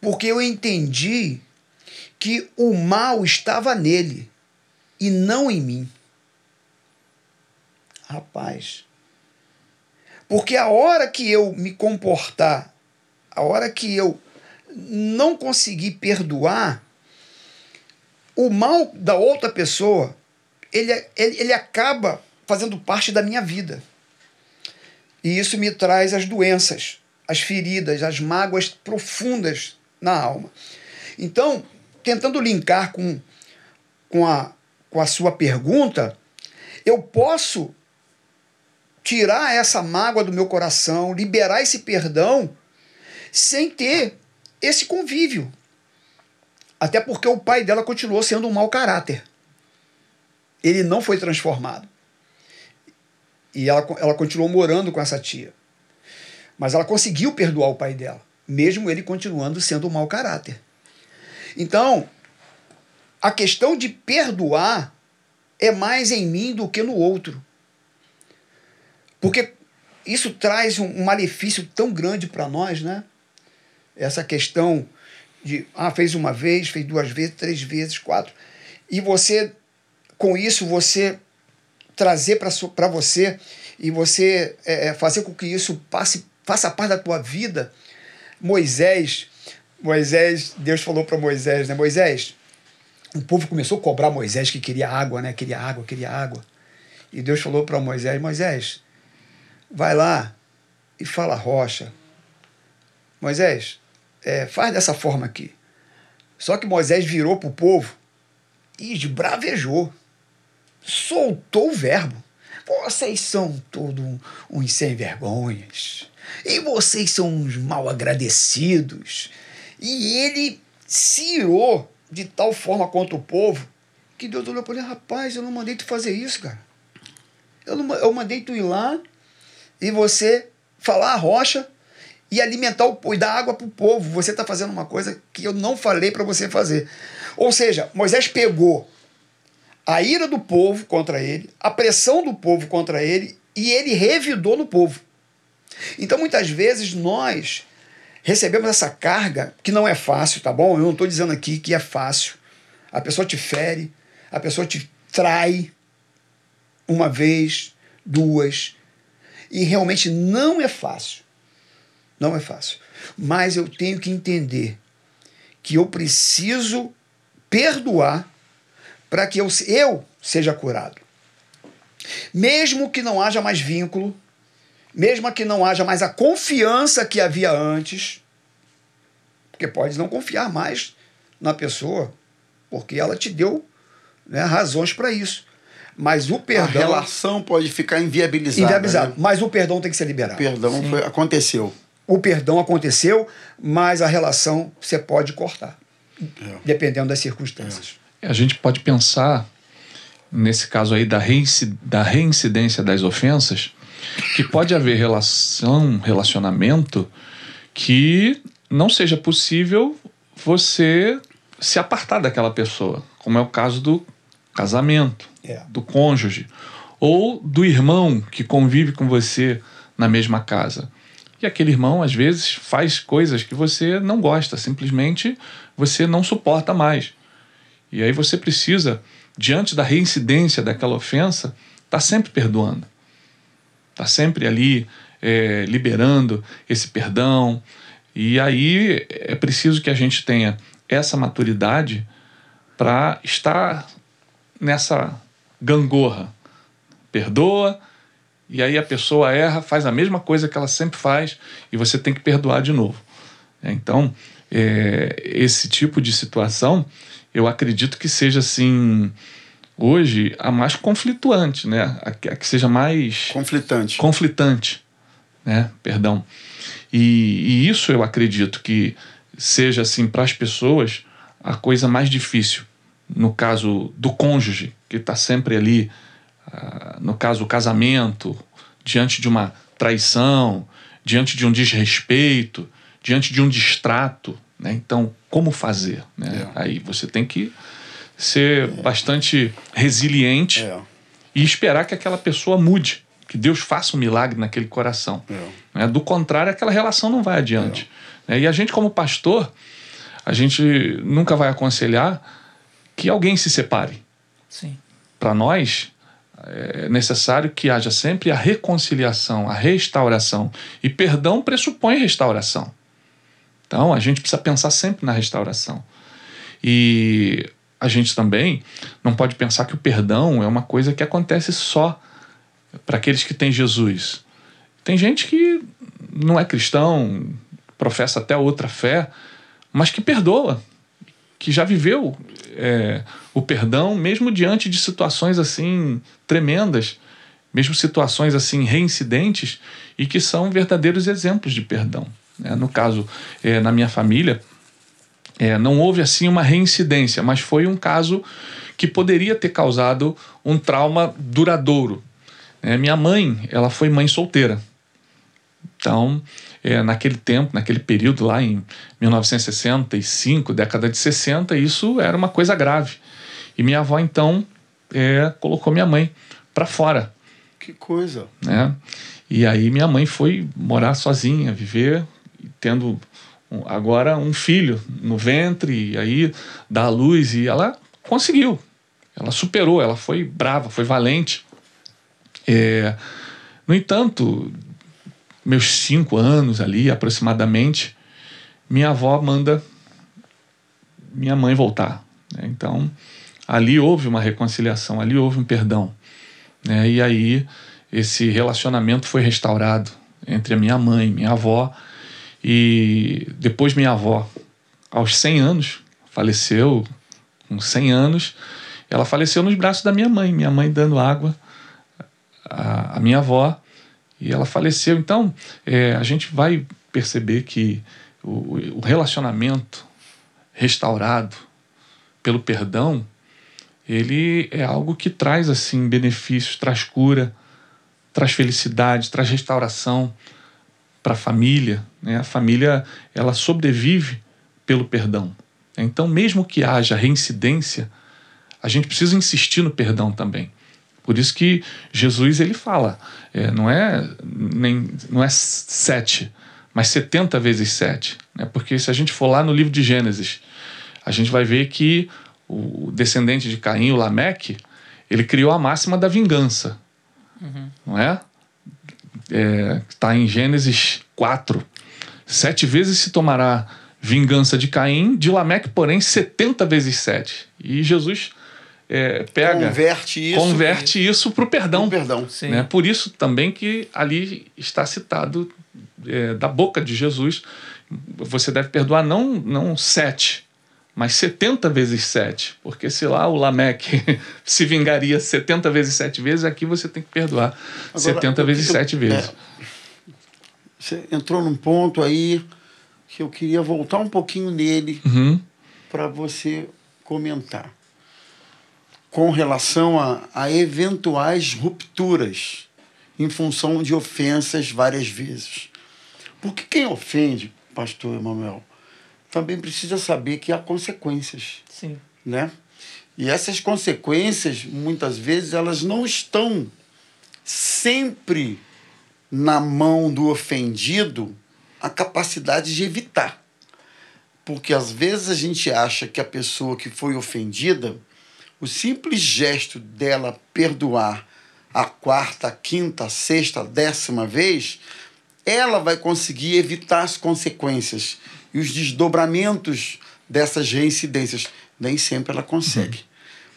porque eu entendi que o mal estava nele e não em mim. Rapaz, porque a hora que eu me comportar, a hora que eu não conseguir perdoar, o mal da outra pessoa, ele, ele, ele acaba fazendo parte da minha vida. E isso me traz as doenças, as feridas, as mágoas profundas na alma. Então, tentando linkar com, com, a, com a sua pergunta, eu posso tirar essa mágoa do meu coração, liberar esse perdão, sem ter esse convívio. Até porque o pai dela continuou sendo um mau caráter. Ele não foi transformado. E ela, ela continuou morando com essa tia. Mas ela conseguiu perdoar o pai dela, mesmo ele continuando sendo um mau caráter. Então, a questão de perdoar é mais em mim do que no outro. Porque isso traz um malefício tão grande para nós, né? Essa questão de, ah, fez uma vez, fez duas vezes, três vezes, quatro. E você, com isso, você trazer para você e você é, é, fazer com que isso passe, faça parte da tua vida. Moisés, Moisés, Deus falou para Moisés, né? Moisés, o povo começou a cobrar Moisés que queria água, né? Queria água, queria água. E Deus falou para Moisés, Moisés, vai lá e fala rocha. Moisés, é, faz dessa forma aqui. Só que Moisés virou para o povo e esbravejou, soltou o verbo. Vocês são todos uns sem vergonhas. E vocês são uns mal agradecidos. E ele se irou de tal forma contra o povo que Deus olhou para ele: rapaz, eu não mandei tu fazer isso, cara. Eu, não, eu mandei tu ir lá e você falar a rocha e alimentar o, e dar água para o povo. Você está fazendo uma coisa que eu não falei para você fazer. Ou seja, Moisés pegou a ira do povo contra ele, a pressão do povo contra ele, e ele revidou no povo. Então, muitas vezes, nós recebemos essa carga, que não é fácil, tá bom? Eu não estou dizendo aqui que é fácil. A pessoa te fere, a pessoa te trai uma vez, duas, e realmente não é fácil. Não é fácil. Mas eu tenho que entender que eu preciso perdoar para que eu, eu seja curado. Mesmo que não haja mais vínculo, mesmo que não haja mais a confiança que havia antes, porque pode não confiar mais na pessoa, porque ela te deu né, razões para isso. Mas o perdão. A relação pode ficar inviabilizada. Inviabilizada. Né? Mas o perdão tem que ser liberado. O perdão foi, aconteceu. O perdão aconteceu, mas a relação você pode cortar. É. Dependendo das circunstâncias. É. A gente pode pensar, nesse caso aí, da, reinci da reincidência das ofensas, que pode haver relação, relacionamento que não seja possível você se apartar daquela pessoa, como é o caso do casamento, é. do cônjuge, ou do irmão que convive com você na mesma casa. E aquele irmão, às vezes, faz coisas que você não gosta, simplesmente você não suporta mais. E aí você precisa, diante da reincidência daquela ofensa, estar tá sempre perdoando. Está sempre ali é, liberando esse perdão. E aí é preciso que a gente tenha essa maturidade para estar nessa gangorra. Perdoa, e aí a pessoa erra, faz a mesma coisa que ela sempre faz, e você tem que perdoar de novo. É, então, é, esse tipo de situação, eu acredito que seja assim, hoje, a mais conflituante, né? A, que seja mais. Conflitante. Conflitante, né? Perdão. E, e isso eu acredito que seja, assim, para as pessoas, a coisa mais difícil no caso do cônjuge, que está sempre ali, no caso o casamento, diante de uma traição, diante de um desrespeito, diante de um distrato, Né? Então, como fazer? Né? É. Aí você tem que ser bastante resiliente É. e esperar que aquela pessoa mude, que Deus faça um milagre naquele coração. É. Né? Do contrário, aquela relação não vai adiante. Né? E a gente, como pastor, a gente nunca vai aconselhar que alguém se separe. Sim. Para nós, é necessário que haja sempre a reconciliação, a restauração. E perdão pressupõe restauração. Então, a gente precisa pensar sempre na restauração. E a gente também não pode pensar que o perdão é uma coisa que acontece só para aqueles que têm Jesus. Tem gente que não é cristão, professa até outra fé, mas que perdoa, que já viveu é, o perdão, mesmo diante de situações assim tremendas, mesmo situações assim reincidentes e que são verdadeiros exemplos de perdão. né? no caso, é, na minha família, é, não houve assim uma reincidência, mas foi um caso que poderia ter causado um trauma duradouro. É, minha mãe, ela foi mãe solteira. Então, é, naquele tempo, naquele período lá em 1965, década de 60, isso era uma coisa grave. E minha avó, então, é, colocou minha mãe para fora. Que coisa. Né? E aí minha mãe foi morar sozinha, viver, tendo agora um filho no ventre, e aí dar à luz, e ela conseguiu. Ela superou, ela foi brava, foi valente. É, no entanto, meus cinco anos ali, aproximadamente, minha avó manda minha mãe voltar. né? Então, ali houve uma reconciliação, ali houve um perdão. né? E aí, esse relacionamento foi restaurado entre a minha mãe minha avó. E depois, minha avó, aos 100 anos, faleceu com 100 anos. Ela faleceu nos braços da minha mãe, minha mãe dando água à minha avó e ela faleceu. Então, é, a gente vai perceber que o, o relacionamento restaurado pelo perdão, ele é algo que traz assim benefícios, traz cura, traz felicidade, traz restauração para a família. Né? A família ela sobrevive pelo perdão. Então, mesmo que haja reincidência, a gente precisa insistir no perdão também. Por isso que Jesus ele fala, é, não é nem não é sete, mas 70 vezes sete, né? Porque se a gente for lá no livro de Gênesis, a gente vai ver que o descendente de Caim, o Lameque, ele criou a máxima da vingança, não é? Está em Gênesis 4. Sete vezes se tomará vingança de Caim, de Lameque, porém, 70 vezes sete. E Jesus é, pega, Converte isso. converte isso para o perdão. Um perdão. Sim. Né? Por isso também que ali está citado é, da boca de Jesus, você deve perdoar não, não sete, mas 70 vezes sete. Porque se lá o Lameque se vingaria 70 vezes sete vezes, aqui você tem que perdoar Agora, 70 eu- vezes eu- sete vezes. é, Você entrou num ponto aí que eu queria voltar um pouquinho nele Uhum. para você comentar. Com relação a, a eventuais rupturas em função de ofensas várias vezes. Porque quem ofende, pastor Emanuel, também precisa saber que há consequências Sim. né? E essas consequências, muitas vezes, elas não estão sempre na mão do ofendido a capacidade de evitar. Porque às vezes a gente acha que a pessoa que foi ofendida, o simples gesto dela perdoar a quarta, a quinta, a sexta, a décima vez, ela vai conseguir evitar as consequências e os desdobramentos dessas reincidências. Nem sempre ela consegue.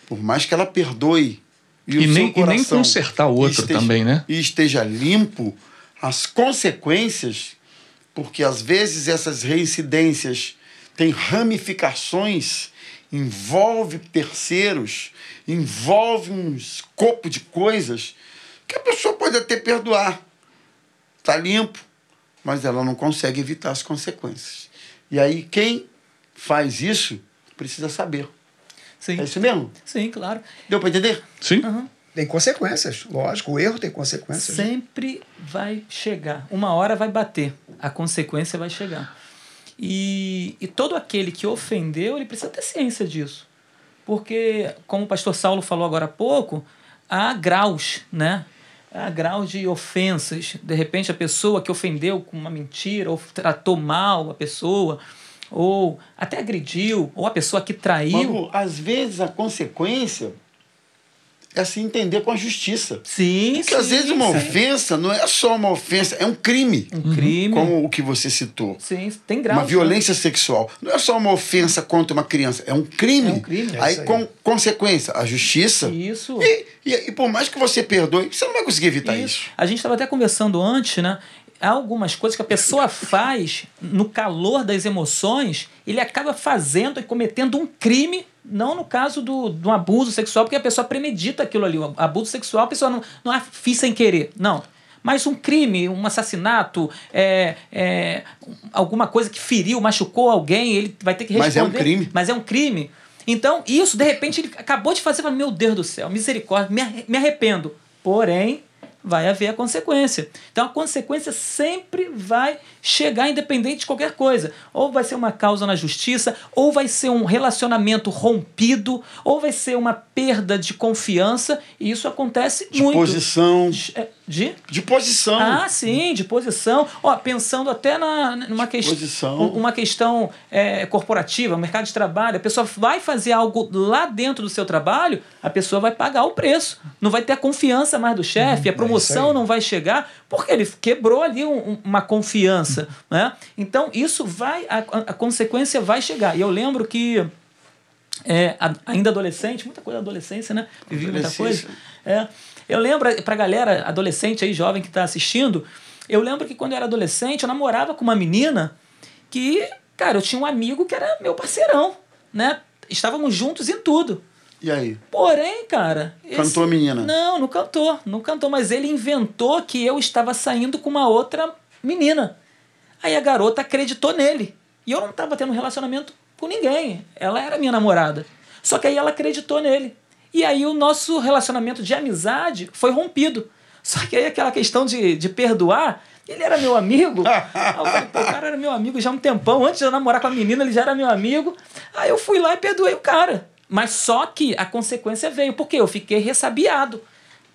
Por mais que ela perdoe E o seu nem- e nem consertar o outro esteja- também, né? E esteja limpo, as consequências, porque às vezes essas reincidências têm ramificações, envolve terceiros, envolve um escopo de coisas que a pessoa pode até perdoar. Está limpo, mas ela não consegue evitar as consequências. E aí quem faz isso precisa saber. Sim. É isso mesmo? Sim, claro. Deu para entender? Sim? Tem consequências, lógico. O erro tem consequências. né? Sempre vai chegar. Uma hora vai bater. A consequência vai chegar. E, e todo aquele que ofendeu, ele precisa ter ciência disso. Porque, como o pastor Saulo falou agora há pouco, há graus, né? Há graus de ofensas. De repente, a pessoa que ofendeu com uma mentira, ou tratou mal a pessoa, ou até agrediu, ou a pessoa que traiu. Mago, às vezes a consequência é se entender com a justiça. Sim, Porque sim, às vezes uma sim. ofensa não é só uma ofensa, é um crime. Um crime. Como o que você citou. Sim, tem graus. Uma né? violência sexual. Não é só uma ofensa contra uma criança, é um crime. É um crime, é aí, isso aí. com consequência, a justiça. Isso. E, e, e por mais que você perdoe, você não vai conseguir evitar isso. Isso. A gente estava até conversando antes, né? Há algumas coisas que a pessoa faz no calor das emoções, ele acaba fazendo e cometendo um crime, não no caso do, do abuso sexual, porque a pessoa premedita aquilo ali. O abuso sexual, a pessoa não, não ah, fiz sem querer. Não. Mas um crime, um assassinato, é, é, alguma coisa que feriu, machucou alguém, ele vai ter que responder. Mas é um crime. Mas é um crime. Então, isso, de repente, ele acabou de fazer, meu Deus do céu, misericórdia, me arrependo. Porém, vai haver a consequência. Então, a consequência sempre vai chegar, independente de qualquer coisa. Ou vai ser uma causa na justiça, ou vai ser um relacionamento rompido, ou vai ser uma perda de confiança, e isso acontece De muito. posição. De, é, de posição. ah, sim, de posição. Ó, pensando até na, numa questão, uma questão é, corporativa, mercado de trabalho, a pessoa vai fazer algo lá dentro do seu trabalho, a pessoa vai pagar o preço. Não vai ter a confiança mais do chefe, a promoção aí. não vai chegar, porque ele quebrou ali um- um- uma confiança. Né? Então, isso vai, a, a consequência vai chegar. E eu lembro que é, ainda adolescente, muita coisa adolescência, né? Vivi muita coisa. É. Eu lembro, pra galera adolescente aí, jovem que tá assistindo, eu lembro que quando eu era adolescente, eu namorava com uma menina que, cara, eu tinha um amigo que era meu parceirão, né? Estávamos juntos em tudo. E aí? Porém, cara. Cantou a menina? Não, não cantou. Não cantou, mas ele inventou que eu estava saindo com uma outra menina. Aí a garota acreditou nele. E eu não estava tendo um relacionamento com ninguém. Ela era minha namorada. Só que aí ela acreditou nele. E aí o nosso relacionamento de amizade foi rompido. Só que aí aquela questão de, de perdoar, ele era meu amigo. Aí eu falei, pô, o cara era meu amigo já há um tempão. Antes de eu namorar com a menina, ele já era meu amigo. Aí eu fui lá e perdoei o cara. Mas só que a consequência veio, porque eu fiquei ressabiado.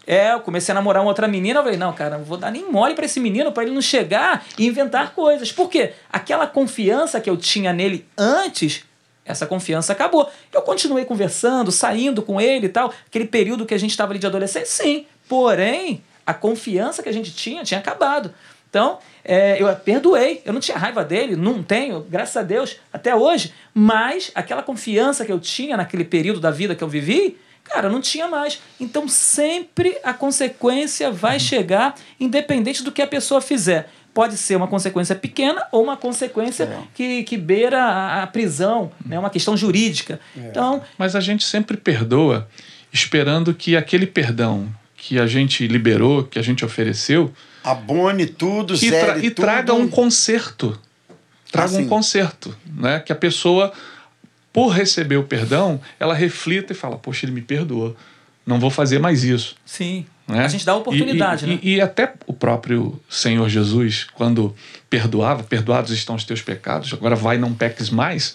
É, eu comecei a namorar uma outra menina, eu falei, não, cara, não vou dar nem mole pra esse menino, pra ele não chegar e inventar coisas. Por quê? Aquela confiança que eu tinha nele antes, essa confiança acabou. Eu continuei conversando, saindo com ele e tal, aquele período que a gente estava ali de adolescente, sim. Porém, a confiança que a gente tinha tinha acabado. Então, é, eu perdoei, eu não tinha raiva dele, não tenho, graças a Deus, até hoje, mas aquela confiança que eu tinha naquele período da vida que eu vivi, cara, não tinha mais. Então, sempre a consequência vai chegar, independente do que a pessoa fizer. Pode ser uma consequência pequena ou uma consequência É. que, que beira a, a prisão, né, uma questão jurídica. Então, Mas a gente sempre perdoa esperando que aquele perdão que a gente liberou, que a gente ofereceu, Abone tudo, e, tra- e tudo. traga um conserto. Traga Ah, sim. um conserto. Né? Que a pessoa, por receber o perdão, ela reflita e fala: Poxa, ele me perdoou. Não vou fazer mais isso. sim, né? a gente dá a oportunidade, e, e, né? e, e até o próprio Senhor Jesus, quando perdoava, perdoados estão os teus pecados, agora vai, não peques mais,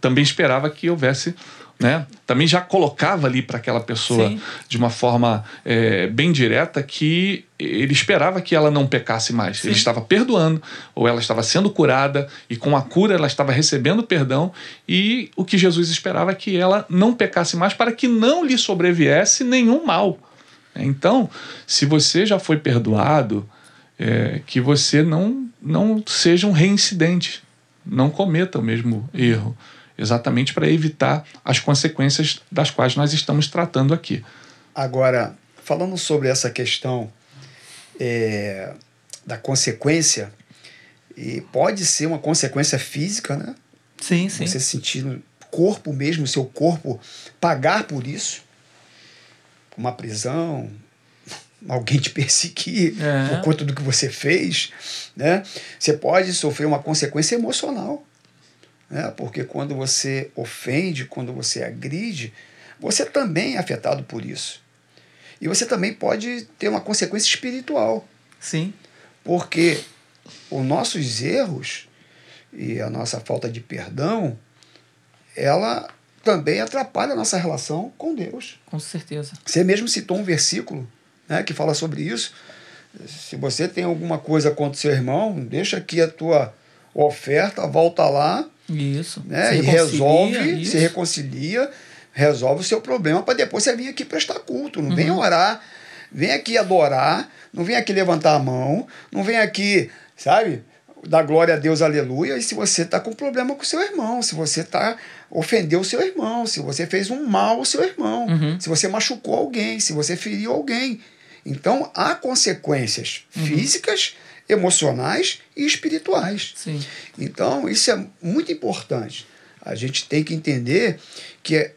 também esperava que houvesse. Né? Também já colocava ali para aquela pessoa Sim. de uma forma é, bem direta que ele esperava que ela não pecasse mais. Ele estava perdoando, ou ela estava sendo curada, e com a cura ela estava recebendo perdão, e o que Jesus esperava é que ela não pecasse mais para que não lhe sobreviesse nenhum mal. Então, se você já foi perdoado, é, que você não, não seja um reincidente, não cometa o mesmo erro, exatamente para evitar as consequências das quais nós estamos tratando aqui. Agora, falando sobre essa questão é, da consequência, e pode ser uma consequência física, né? Sim, sim. Você sentir no corpo mesmo, o seu corpo pagar por isso, uma prisão, alguém te perseguir É. por conta do que você fez, né? Você pode sofrer uma consequência emocional, né? Porque quando você ofende, quando você agride, você também é afetado por isso. E você também pode ter uma consequência espiritual. Sim. Porque os nossos erros, e a nossa falta de perdão, ela também atrapalha a nossa relação com Deus. Com certeza. Você mesmo citou um versículo né, que fala sobre isso. Se você tem alguma coisa contra o seu irmão, deixa aqui a tua oferta, volta lá Isso. né, Se e resolve, isso. se reconcilia, resolve o seu problema para depois você vir aqui prestar culto. Não Uhum. vem orar, vem aqui adorar, não vem aqui levantar a mão, não vem aqui, sabe, dar glória a Deus, aleluia. E se você está com problema com o seu irmão, se você tá ofendeu o seu irmão, se você fez um mal ao seu irmão, Uhum. se você machucou alguém, se você feriu alguém. Então há consequências Uhum. físicas, emocionais e espirituais. Sim. Então, isso é muito importante. A gente tem que entender que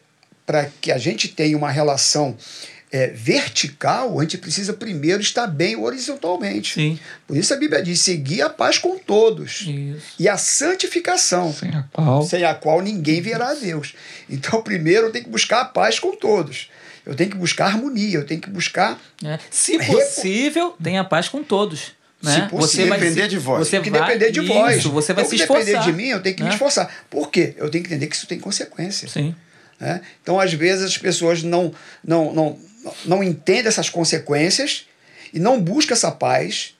para que a gente tenha uma relação é, vertical, a gente precisa primeiro estar bem horizontalmente. Sim. Por isso a Bíblia diz: seguir a paz com todos Isso. e a santificação, Sem a qual sem a qual ninguém verá a Deus. Então, primeiro eu tenho que buscar a paz com todos. Eu tenho que buscar harmonia, eu tenho que buscar É. Se Repo- possível, tenha paz com todos. Né? Se possível, depender de vós. Você Tem que vai, depender de isso, vós. Você vai então, se esforçar. depender de mim, eu tenho que me né? esforçar. Por quê? Eu tenho que entender que isso tem consequência. Sim. né? Então, às vezes, as pessoas não, não, não, não entendem essas consequências e não buscam essa paz,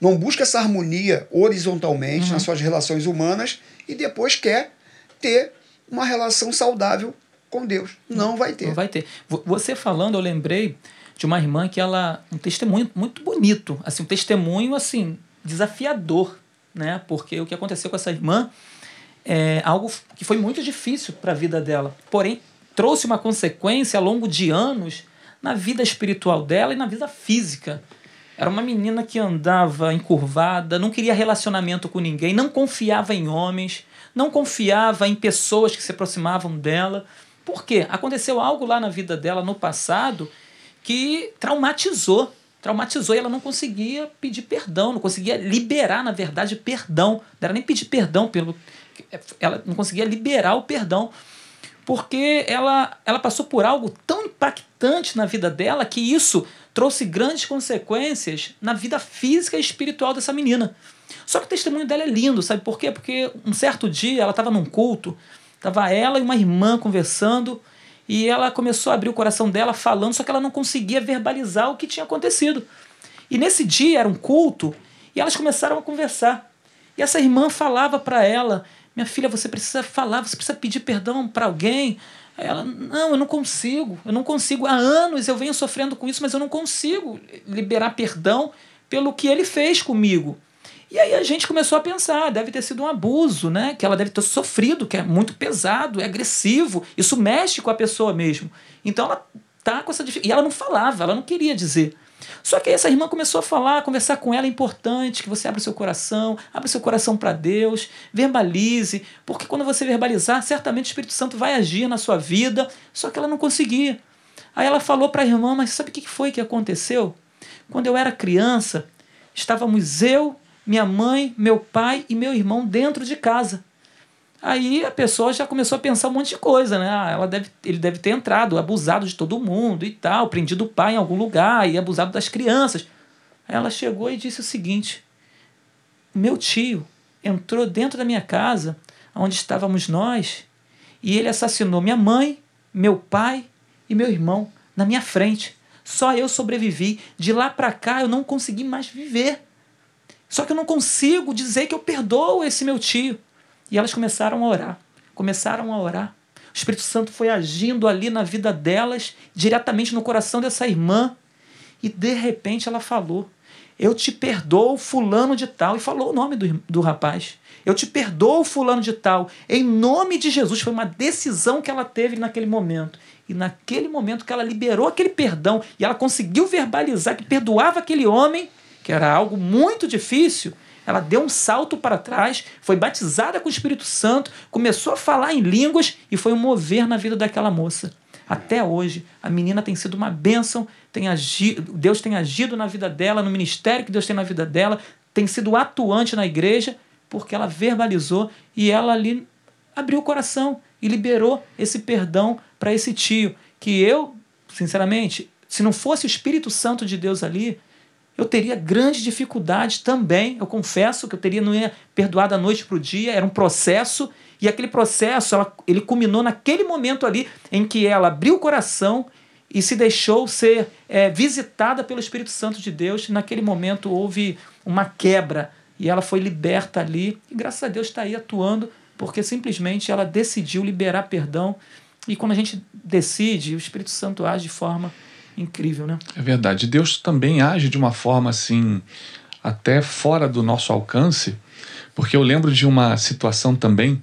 não buscam essa harmonia horizontalmente Uhum. nas suas relações humanas e depois quer ter uma relação saudável com Deus. Não vai ter. Não vai ter. Vo- Você falando, eu lembrei de uma irmã que ela. Um testemunho muito bonito. Assim, um testemunho assim, desafiador. Né? Porque o que aconteceu com essa irmã é algo que foi muito difícil para a vida dela. Porém, trouxe uma consequência ao longo de anos na vida espiritual dela e na vida física. Era uma menina que andava encurvada, não queria relacionamento com ninguém, não confiava em homens, não confiava em pessoas que se aproximavam dela. Por quê? Aconteceu algo lá na vida dela no passado que traumatizou. Traumatizou e ela não conseguia pedir perdão, não conseguia liberar, na verdade, perdão. Não era nem pedir perdão pelo. Ela não conseguia liberar o perdão porque ela, ela passou por algo tão impactante na vida dela que isso trouxe grandes consequências na vida física e espiritual dessa menina. Só que o testemunho dela é lindo, sabe por quê? Porque um certo dia ela estava num culto, estava ela e uma irmã conversando e ela começou a abrir o coração dela falando, só que ela não conseguia verbalizar o que tinha acontecido. E nesse dia era um culto e elas começaram a conversar. E essa irmã falava para ela: Minha filha, você precisa falar, você precisa pedir perdão para alguém. Aí Ela, não, eu não consigo, eu não consigo. Há anos eu venho sofrendo com isso, mas eu não consigo liberar perdão pelo que ele fez comigo. E aí a gente começou a pensar, deve ter sido um abuso, né? Que ela deve ter sofrido, que é muito pesado, é agressivo, isso mexe com a pessoa mesmo. Então ela tá com essa dificuldade. E ela não falava, ela não queria dizer. Só que aí essa irmã começou a falar, conversar com ela, é importante que você abra seu coração, abra seu coração para Deus, verbalize, porque quando você verbalizar, certamente o Espírito Santo vai agir na sua vida, só que ela não conseguia. Aí ela falou para a irmã, mas sabe o que foi que aconteceu? Quando eu era criança, estávamos eu, minha mãe, meu pai e meu irmão dentro de casa. Aí a pessoa já começou a pensar um monte de coisa, né? Ah, ela deve, ele deve ter entrado, abusado de todo mundo e tal, prendido o pai em algum lugar e abusado das crianças. Aí ela chegou e disse o seguinte: Meu tio entrou dentro da minha casa, onde estávamos nós, e ele assassinou minha mãe, meu pai e meu irmão na minha frente. Só eu sobrevivi. De lá para cá eu não consegui mais viver. Só que eu não consigo dizer que eu perdoo esse meu tio. E elas começaram a orar. Começaram a orar. O Espírito Santo foi agindo ali na vida delas, diretamente no coração dessa irmã. E de repente ela falou: Eu te perdoo, Fulano de Tal. E falou o nome do, do rapaz. Eu te perdoo, Fulano de Tal. Em nome de Jesus. Foi uma decisão que ela teve naquele momento. E naquele momento que ela liberou aquele perdão e ela conseguiu verbalizar que perdoava aquele homem, que era algo muito difícil, ela deu um salto para trás, foi batizada com o Espírito Santo, começou a falar em línguas e foi um mover na vida daquela moça. Até hoje, a menina tem sido uma bênção, tem agido, Deus tem agido na vida dela, no ministério que Deus tem na vida dela, tem sido atuante na igreja, porque ela verbalizou e ela ali abriu o coração e liberou esse perdão para esse tio. Que eu, sinceramente, se não fosse o Espírito Santo de Deus ali, eu teria grande dificuldade também. Eu confesso que eu teria não ia perdoar da noite para o dia, era um processo, e aquele processo ela, ele culminou naquele momento ali em que ela abriu o coração e se deixou ser é, visitada pelo Espírito Santo de Deus. Naquele momento houve uma quebra e ela foi liberta ali, e graças a Deus está aí atuando, porque simplesmente ela decidiu liberar perdão. E quando a gente decide, o Espírito Santo age de forma incrível, né? É verdade. Deus também age de uma forma assim, até fora do nosso alcance, porque eu lembro de uma situação também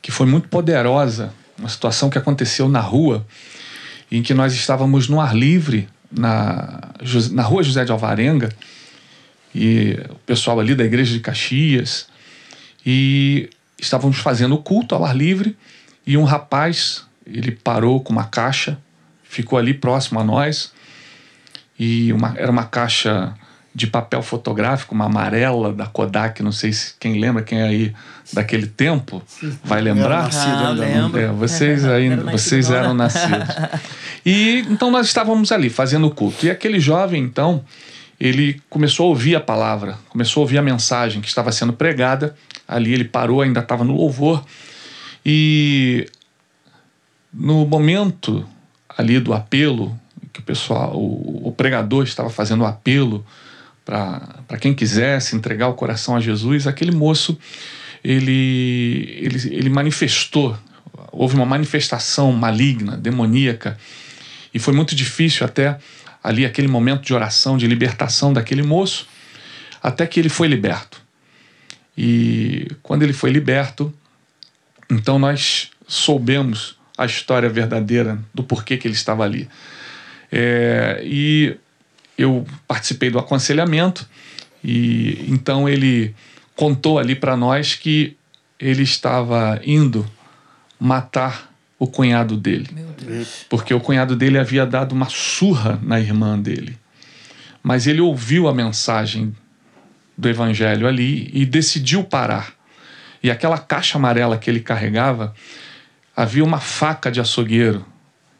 que foi muito poderosa, uma situação que aconteceu na rua, em que nós estávamos no ar livre, na, na rua José de Alvarenga, e o pessoal ali da igreja de Caxias, e estávamos fazendo o culto ao ar livre, e um rapaz, ele parou com uma caixa ficou ali próximo a nós e uma, era uma caixa de papel fotográfico, uma amarela da Kodak, não sei se quem lembra, quem é aí daquele tempo vai lembrar. Ah, lembro. É, vocês aí, vocês eram nascidos. E então nós estávamos ali fazendo o culto. E aquele jovem, então, ele começou a ouvir a palavra, começou a ouvir a mensagem que estava sendo pregada. Ali ele parou, ainda estava no louvor. E no momento ali do apelo, que o pessoal, o, o pregador estava fazendo o apelo para quem quisesse entregar o coração a Jesus, aquele moço ele, ele, ele manifestou, houve uma manifestação maligna, demoníaca, e foi muito difícil até ali aquele momento de oração, de libertação daquele moço, até que ele foi liberto. E quando ele foi liberto, então nós soubemos a história verdadeira do porquê que ele estava ali. É, e eu participei do aconselhamento e então ele contou ali para nós que ele estava indo matar o cunhado dele. Porque o cunhado dele havia dado uma surra na irmã dele. Mas ele ouviu a mensagem do evangelho ali e decidiu parar. E aquela caixa amarela que ele carregava havia uma faca de açougueiro.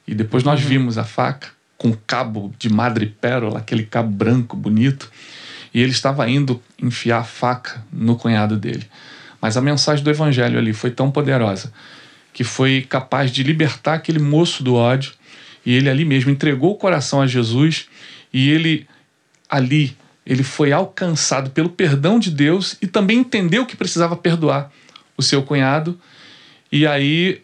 E depois nós uhum. vimos a faca com cabo de madrepérola, aquele cabo branco bonito. E ele estava indo enfiar a faca no cunhado dele. Mas a mensagem do evangelho ali foi tão poderosa que foi capaz de libertar aquele moço do ódio. E ele ali mesmo entregou o coração a Jesus e ele ali ele foi alcançado pelo perdão de Deus e também entendeu que precisava perdoar o seu cunhado. E aí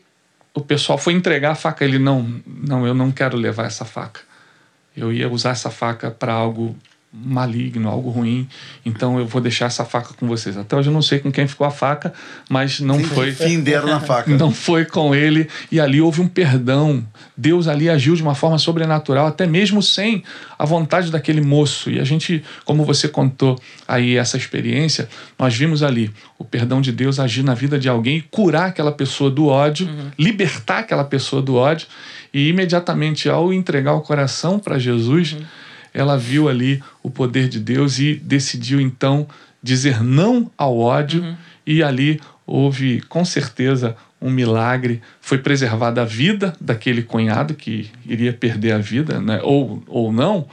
o pessoal foi entregar a faca. Ele, não, não, eu não quero levar essa faca. Eu ia usar essa faca para algo maligno, algo ruim. Então eu vou deixar essa faca com vocês. Até hoje eu não sei com quem ficou a faca, mas não foi. Fim deram na faca. Não foi com ele. E ali houve um perdão. Deus ali agiu de uma forma sobrenatural, até mesmo sem a vontade daquele moço. E a gente, como você contou aí essa experiência, nós vimos ali o perdão de Deus agir na vida de alguém e curar aquela pessoa do ódio, uhum. libertar aquela pessoa do ódio. E imediatamente ao entregar o coração para Jesus. Uhum ela viu ali o poder de Deus e decidiu então dizer não ao ódio, uhum. e ali houve com certeza um milagre. Foi preservada a vida daquele cunhado que iria perder a vida, né? ou, ou não,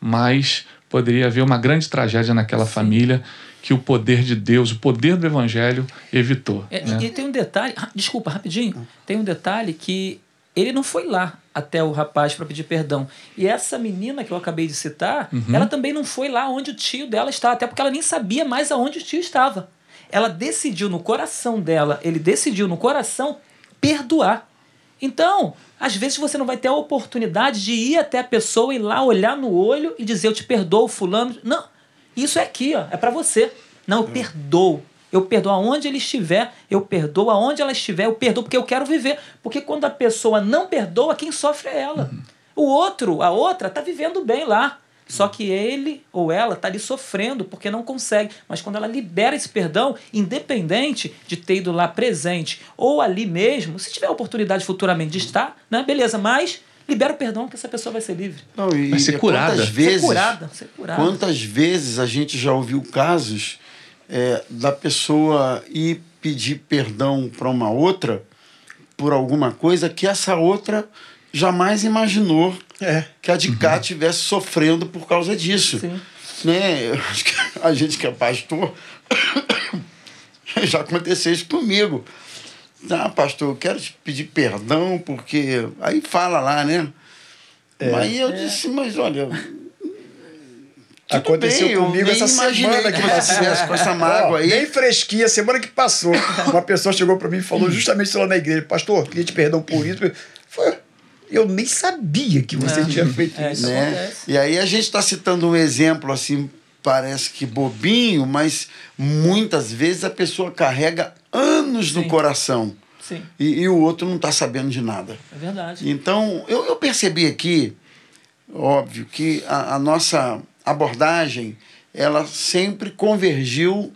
mas poderia haver uma grande tragédia naquela Sim. família que o poder de Deus, o poder do Evangelho evitou. É, né? E tem um detalhe, desculpa, rapidinho, tem um detalhe que ele não foi lá até o rapaz para pedir perdão. E essa menina que eu acabei de citar, uhum. ela também não foi lá onde o tio dela estava, até porque ela nem sabia mais aonde o tio estava. Ela decidiu no coração dela, ele decidiu no coração perdoar. Então, às vezes você não vai ter a oportunidade de ir até a pessoa e lá olhar no olho e dizer eu te perdoo, fulano. Não, isso é aqui, ó, é para você. Não, eu perdoo. Eu perdoo aonde ele estiver, eu perdoo aonde ela estiver, eu perdoo porque eu quero viver. Porque quando a pessoa não perdoa, quem sofre é ela. Uhum. O outro, a outra, está vivendo bem lá. Só que ele ou ela está ali sofrendo porque não consegue. Mas quando ela libera esse perdão, independente de ter ido lá presente ou ali mesmo, se tiver oportunidade futuramente de estar, né, beleza, mas libera o perdão que essa pessoa vai ser livre. Não, e vai ser curada. Quantas vezes, ser curada, ser curada. Quantas vezes a gente já ouviu casos é, da pessoa ir pedir perdão para uma outra por alguma coisa que essa outra jamais imaginou é. que a de cá estivesse uhum. sofrendo por causa disso. Sim. né? A gente que é pastor, já aconteceu isso comigo. Ah, pastor, eu quero te pedir perdão, porque. Aí fala lá, né? Aí eu disse, mas olha. Tudo Aconteceu bem, comigo nem essa semana que estivesse com essa mágoa aí. Bem fresquinha, semana que passou. Uma pessoa chegou para mim e falou justamente isso lá na igreja. Pastor, queria te perdão por isso. Foi, eu nem sabia que você É. tinha feito É, isso. né? acontece. E aí a gente está citando um exemplo assim, parece que bobinho, mas muitas vezes a pessoa carrega anos no Sim. coração Sim, e, e o outro não está sabendo de nada. é verdade. Então, eu, eu percebi aqui, óbvio, que a, a nossa abordagem, ela sempre convergiu,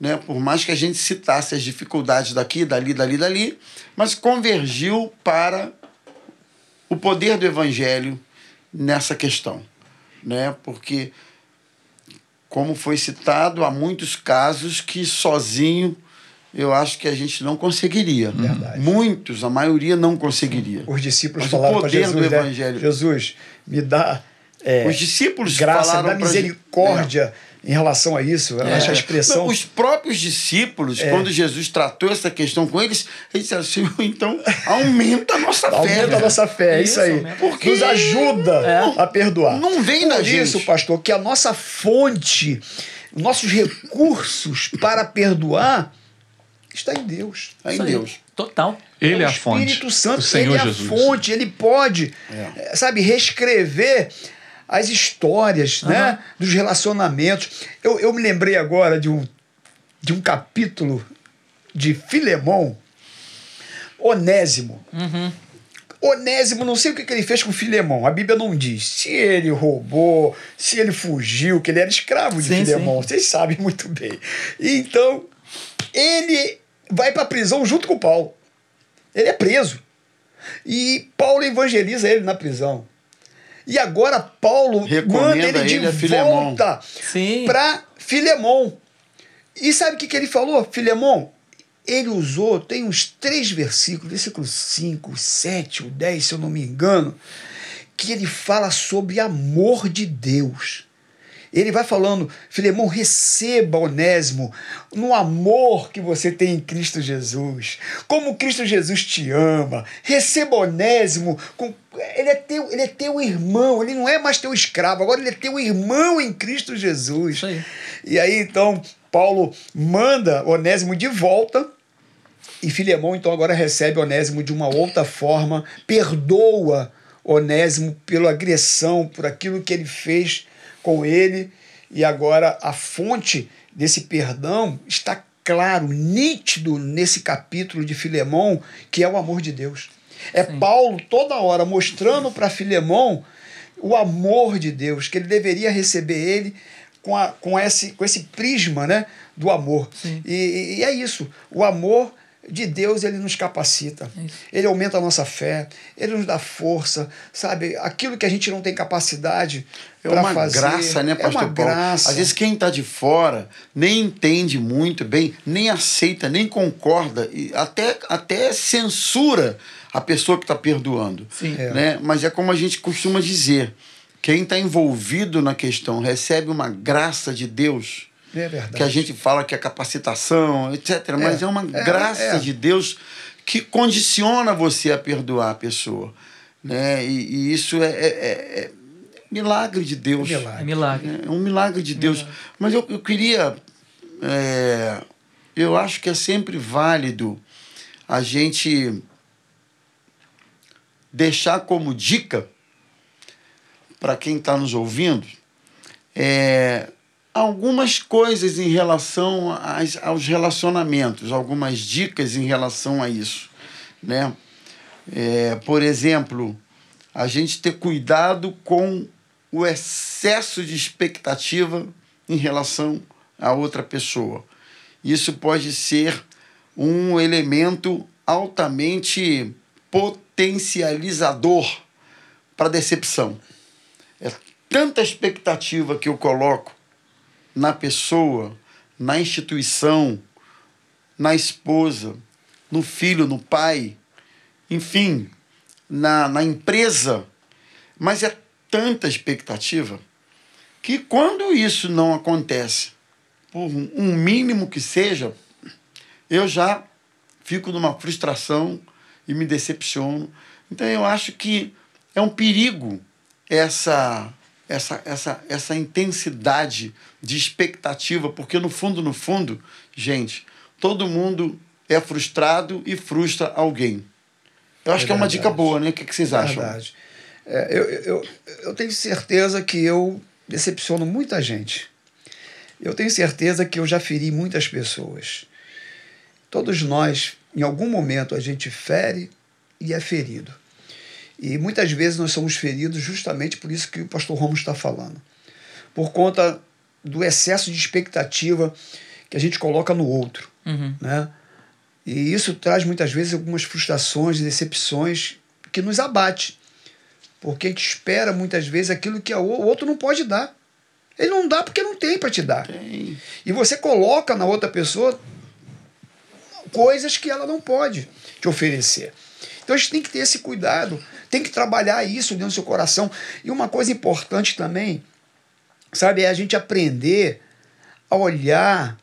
né, por mais que a gente citasse as dificuldades daqui, dali, dali, dali, mas convergiu para o poder do evangelho nessa questão, né? Porque como foi citado, há muitos casos que sozinho eu acho que a gente não conseguiria. Verdade. Muitos, a maioria não conseguiria. Os discípulos Mas falaram para Jesus, do né? evangelho. Jesus, me dá é, Os discípulos graça, falaram pra gente- misericórdia em relação a isso. Acho a expressão... Não, os próprios discípulos, É. quando Jesus tratou essa questão com eles, eles disseram assim, então aumenta a nossa fé. Aumenta a velho." nossa fé, é isso, Isso, aí. Porque- Nos ajuda a perdoar. Não vem Por da isso, gente. pastor, que a nossa fonte, nossos recursos para perdoar está em Deus. É em Isso aí. Deus. Total. Ele é o a fonte. Espírito Santo, o Senhor ele é Jesus. a fonte, ele pode, É. eh, sabe, reescrever as histórias, né, dos relacionamentos. Eu, eu me lembrei agora de um, de um capítulo de Filemão, Onésimo. Uhum. Onésimo, não sei o que, que ele fez com Filemão. A Bíblia não diz se ele roubou, se ele fugiu, que ele era escravo de Sim, Filemão. sim. Vocês sabem muito bem. Então, ele vai para a prisão junto com Paulo. Ele é preso. E Paulo evangeliza ele na prisão. E agora Paulo Recomenda manda ele de ele volta para Filemão. E sabe o que, que ele falou? Filemão, ele usou, tem uns três versículos, versículo 5, 7, o 10, se eu não me engano, que ele fala sobre amor de Deus. Ele vai falando, Filemão, receba Onésimo no amor que você tem em Cristo Jesus. Como Cristo Jesus te ama. Receba Onésimo. Com, ele, é teu, ele é teu irmão, ele não é mais teu escravo, agora ele é teu irmão em Cristo Jesus. Aí. E aí, então, Paulo manda Onésimo de volta. E Filemão, então, agora recebe Onésimo de uma outra forma, perdoa Onésimo pela agressão, por aquilo que ele fez com ele. E agora a fonte desse perdão está claro, nítido nesse capítulo de Filemão, que é o amor de Deus. É Paulo toda hora mostrando para Filemão o amor de Deus, que ele deveria receber ele com, a, com, esse, com esse prisma né, do amor. Sim. E, e é isso. O amor de Deus, ele nos capacita. É isso. Ele aumenta a nossa fé, ele nos dá força, sabe? Aquilo que a gente não tem capacidade É para uma fazer. graça, né, pastor É uma Paulo? graça. Às vezes quem está de fora nem entende muito bem, nem aceita, nem concorda, e até, até censura a pessoa que está perdoando. Sim. É. Né? Mas é como a gente costuma dizer: quem está envolvido na questão recebe uma graça de Deus. É verdade. Que a gente fala que é capacitação, etc. Mas é, uma é, graça é. de Deus que condiciona você a perdoar a pessoa. Né? E, e isso é, é- é- é milagre de Deus. É milagre. É milagre. É um milagre de Deus. Mas eu, eu queria. é, eu acho que é sempre válido a gente deixar como dica para quem está nos ouvindo é, algumas coisas em relação às, aos relacionamentos, algumas dicas em relação a isso. Né? É, por exemplo, a gente ter cuidado com o excesso de expectativa em relação a outra pessoa. Isso pode ser um elemento altamente potencializador para decepção. É tanta expectativa que eu coloco na pessoa, na instituição, na esposa, no filho, no pai, enfim, na, na empresa, mas é tanta expectativa que quando isso não acontece, por um mínimo que seja, eu já fico numa frustração e me decepciono. Então eu acho que é um perigo essa essa, essa, essa intensidade de expectativa, porque no fundo, no fundo, gente, todo mundo é frustrado e frustra alguém. Eu acho é que é uma dica boa, né? O que, que vocês acham? Verdade. É, eu, eu, eu tenho certeza que eu decepciono muita gente. Eu tenho certeza que eu já feri muitas pessoas. Todos nós, em algum momento, a gente fere e é ferido. E muitas vezes nós somos feridos justamente por isso que o pastor Romo está falando. Por conta do excesso de expectativa que a gente coloca no outro. Uhum. Né? E isso traz muitas vezes algumas frustrações e decepções que nos abate. Porque a gente espera muitas vezes aquilo que o outro não pode dar. Ele não dá porque não tem para te dar. Tem. E você coloca na outra pessoa coisas que ela não pode te oferecer. Então a gente tem que ter esse cuidado, tem que trabalhar isso dentro do seu coração. E uma coisa importante também, sabe, é a gente aprender a olhar,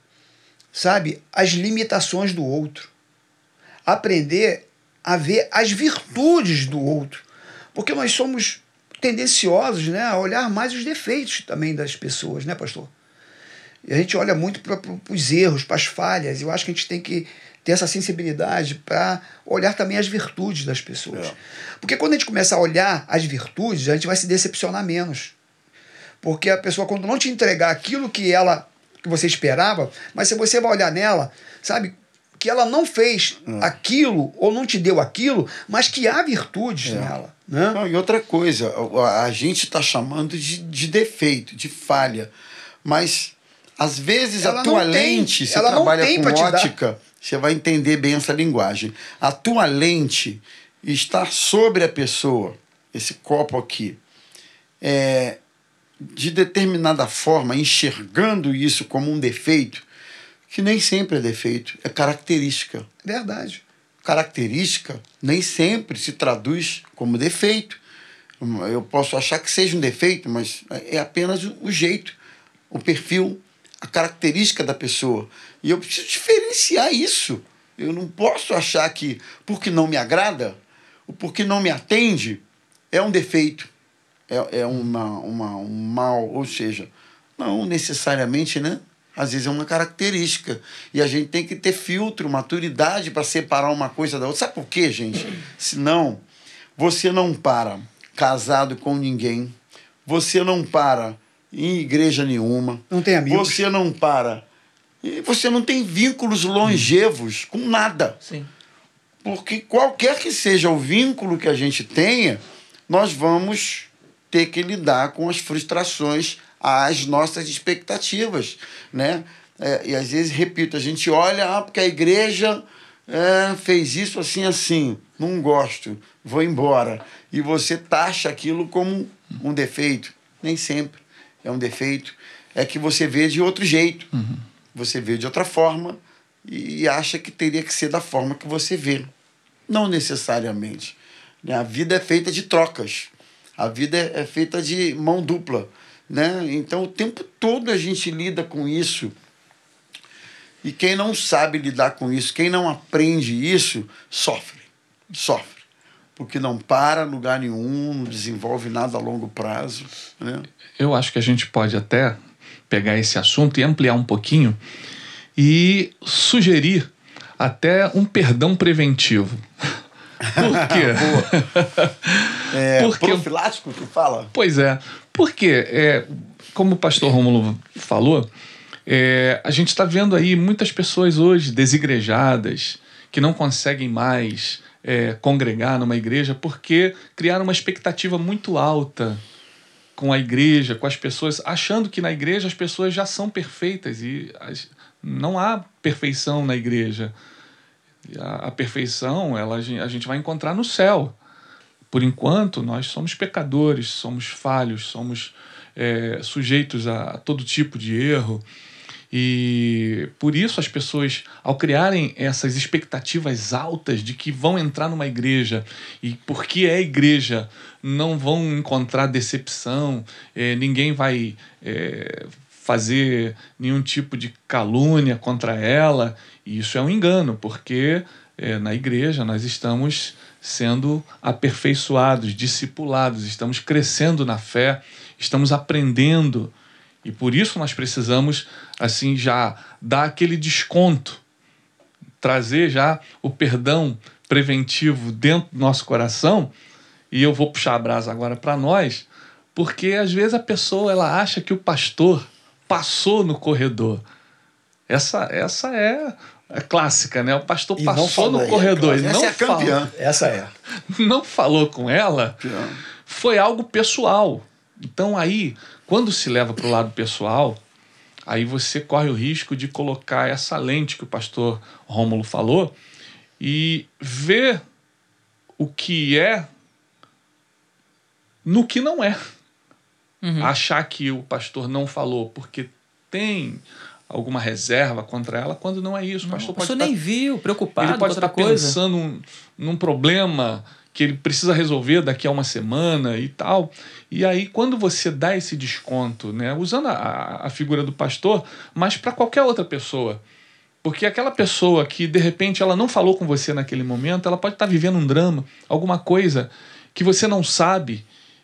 sabe, as limitações do outro. Aprender a ver as virtudes do outro. Porque nós somos tendenciosos né, a olhar mais os defeitos também das pessoas, né, pastor? E a gente olha muito para os erros, para as falhas. Eu acho que a gente tem que ter essa sensibilidade para olhar também as virtudes das pessoas. É. Porque quando a gente começa a olhar as virtudes, a gente vai se decepcionar menos. Porque a pessoa, quando não te entregar aquilo que ela que você esperava, mas se você vai olhar nela, sabe, que ela não fez é. aquilo ou não te deu aquilo, mas que há virtudes é. nela. Né? Não, e outra coisa, a gente está chamando de, de defeito, de falha, mas às vezes ela a tua lente, você trabalha com ótica você vai entender bem essa linguagem. A tua lente está sobre a pessoa, esse copo aqui, é, de determinada forma, enxergando isso como um defeito, que nem sempre é defeito, é característica. Verdade. Característica nem sempre se traduz como defeito. Eu posso achar que seja um defeito, mas é apenas o jeito, o perfil, a característica da pessoa. E eu preciso diferenciar isso. Eu não posso achar que porque não me agrada, ou porque não me atende, é um defeito, é, é uma, uma, um mal, ou seja, não necessariamente, né? Às vezes é uma característica. E a gente tem que ter filtro, maturidade para separar uma coisa da outra. Sabe por quê, gente? Senão, você não para casado com ninguém, você não para em igreja nenhuma, não tem amigos. Você não para e você não tem vínculos longevos com nada. Sim. Porque qualquer que seja o vínculo que a gente tenha, nós vamos ter que lidar com as frustrações, as nossas expectativas, né? É, e às vezes, repito, a gente olha, ah, porque a igreja é, fez isso assim, assim, não gosto, vou embora. E você taxa aquilo como um defeito. Nem sempre é um defeito. É que você vê de outro jeito. Uhum você vê de outra forma e acha que teria que ser da forma que você vê. Não necessariamente. Né? A vida é feita de trocas. A vida é feita de mão dupla. Né? Então, o tempo todo a gente lida com isso. E quem não sabe lidar com isso, quem não aprende isso, sofre. Sofre. Porque não para lugar nenhum, não desenvolve nada a longo prazo. Né? Eu acho que a gente pode até pegar esse assunto e ampliar um pouquinho e sugerir até um perdão preventivo. Por quê? é, porque, profilático que fala? Pois é. Porque, é, como o pastor Rômulo falou, é, a gente está vendo aí muitas pessoas hoje desigrejadas que não conseguem mais é, congregar numa igreja porque criaram uma expectativa muito alta com a igreja, com as pessoas, achando que na igreja as pessoas já são perfeitas e as, não há perfeição na igreja. A, a, perfeição ela, a gente vai encontrar no céu. Por enquanto, nós somos pecadores, somos falhos, somos é, sujeitos a, a todo tipo de erro. E por isso as pessoas, ao criarem essas expectativas altas de que vão entrar numa igreja e porque é igreja não vão encontrar decepção, é, ninguém vai é, fazer nenhum tipo de calúnia contra ela. E isso é um engano, porque é, na igreja nós estamos sendo aperfeiçoados, discipulados, estamos crescendo na fé, estamos aprendendo. E por isso nós precisamos, assim, já dar aquele desconto, trazer já o perdão preventivo dentro do nosso coração. E eu vou puxar a brasa agora para nós, porque às vezes a pessoa ela acha que o pastor passou no corredor. Essa, essa é a clássica, né? O pastor E passou no é corredor e Essa não é a campeã. falou, Essa é. não falou com ela, Campeã. foi algo pessoal. Então aí, quando se leva para o lado pessoal, aí você corre o risco de colocar essa lente que o pastor Rômulo falou e ver o que é no que não é. Uhum. Achar que o pastor não falou porque tem alguma reserva contra ela, quando não é isso. o pastor o pastor pode nem viu, preocupado ele pode com outra estar coisa. pensando num, num problema que ele precisa resolver daqui a uma semana e tal. E aí, quando você dá esse desconto, né, usando a- a, a figura do pastor, mas para qualquer outra pessoa. Porque aquela pessoa que, de repente, ela não falou com você naquele momento, ela pode estar vivendo um drama, alguma coisa que você não sabe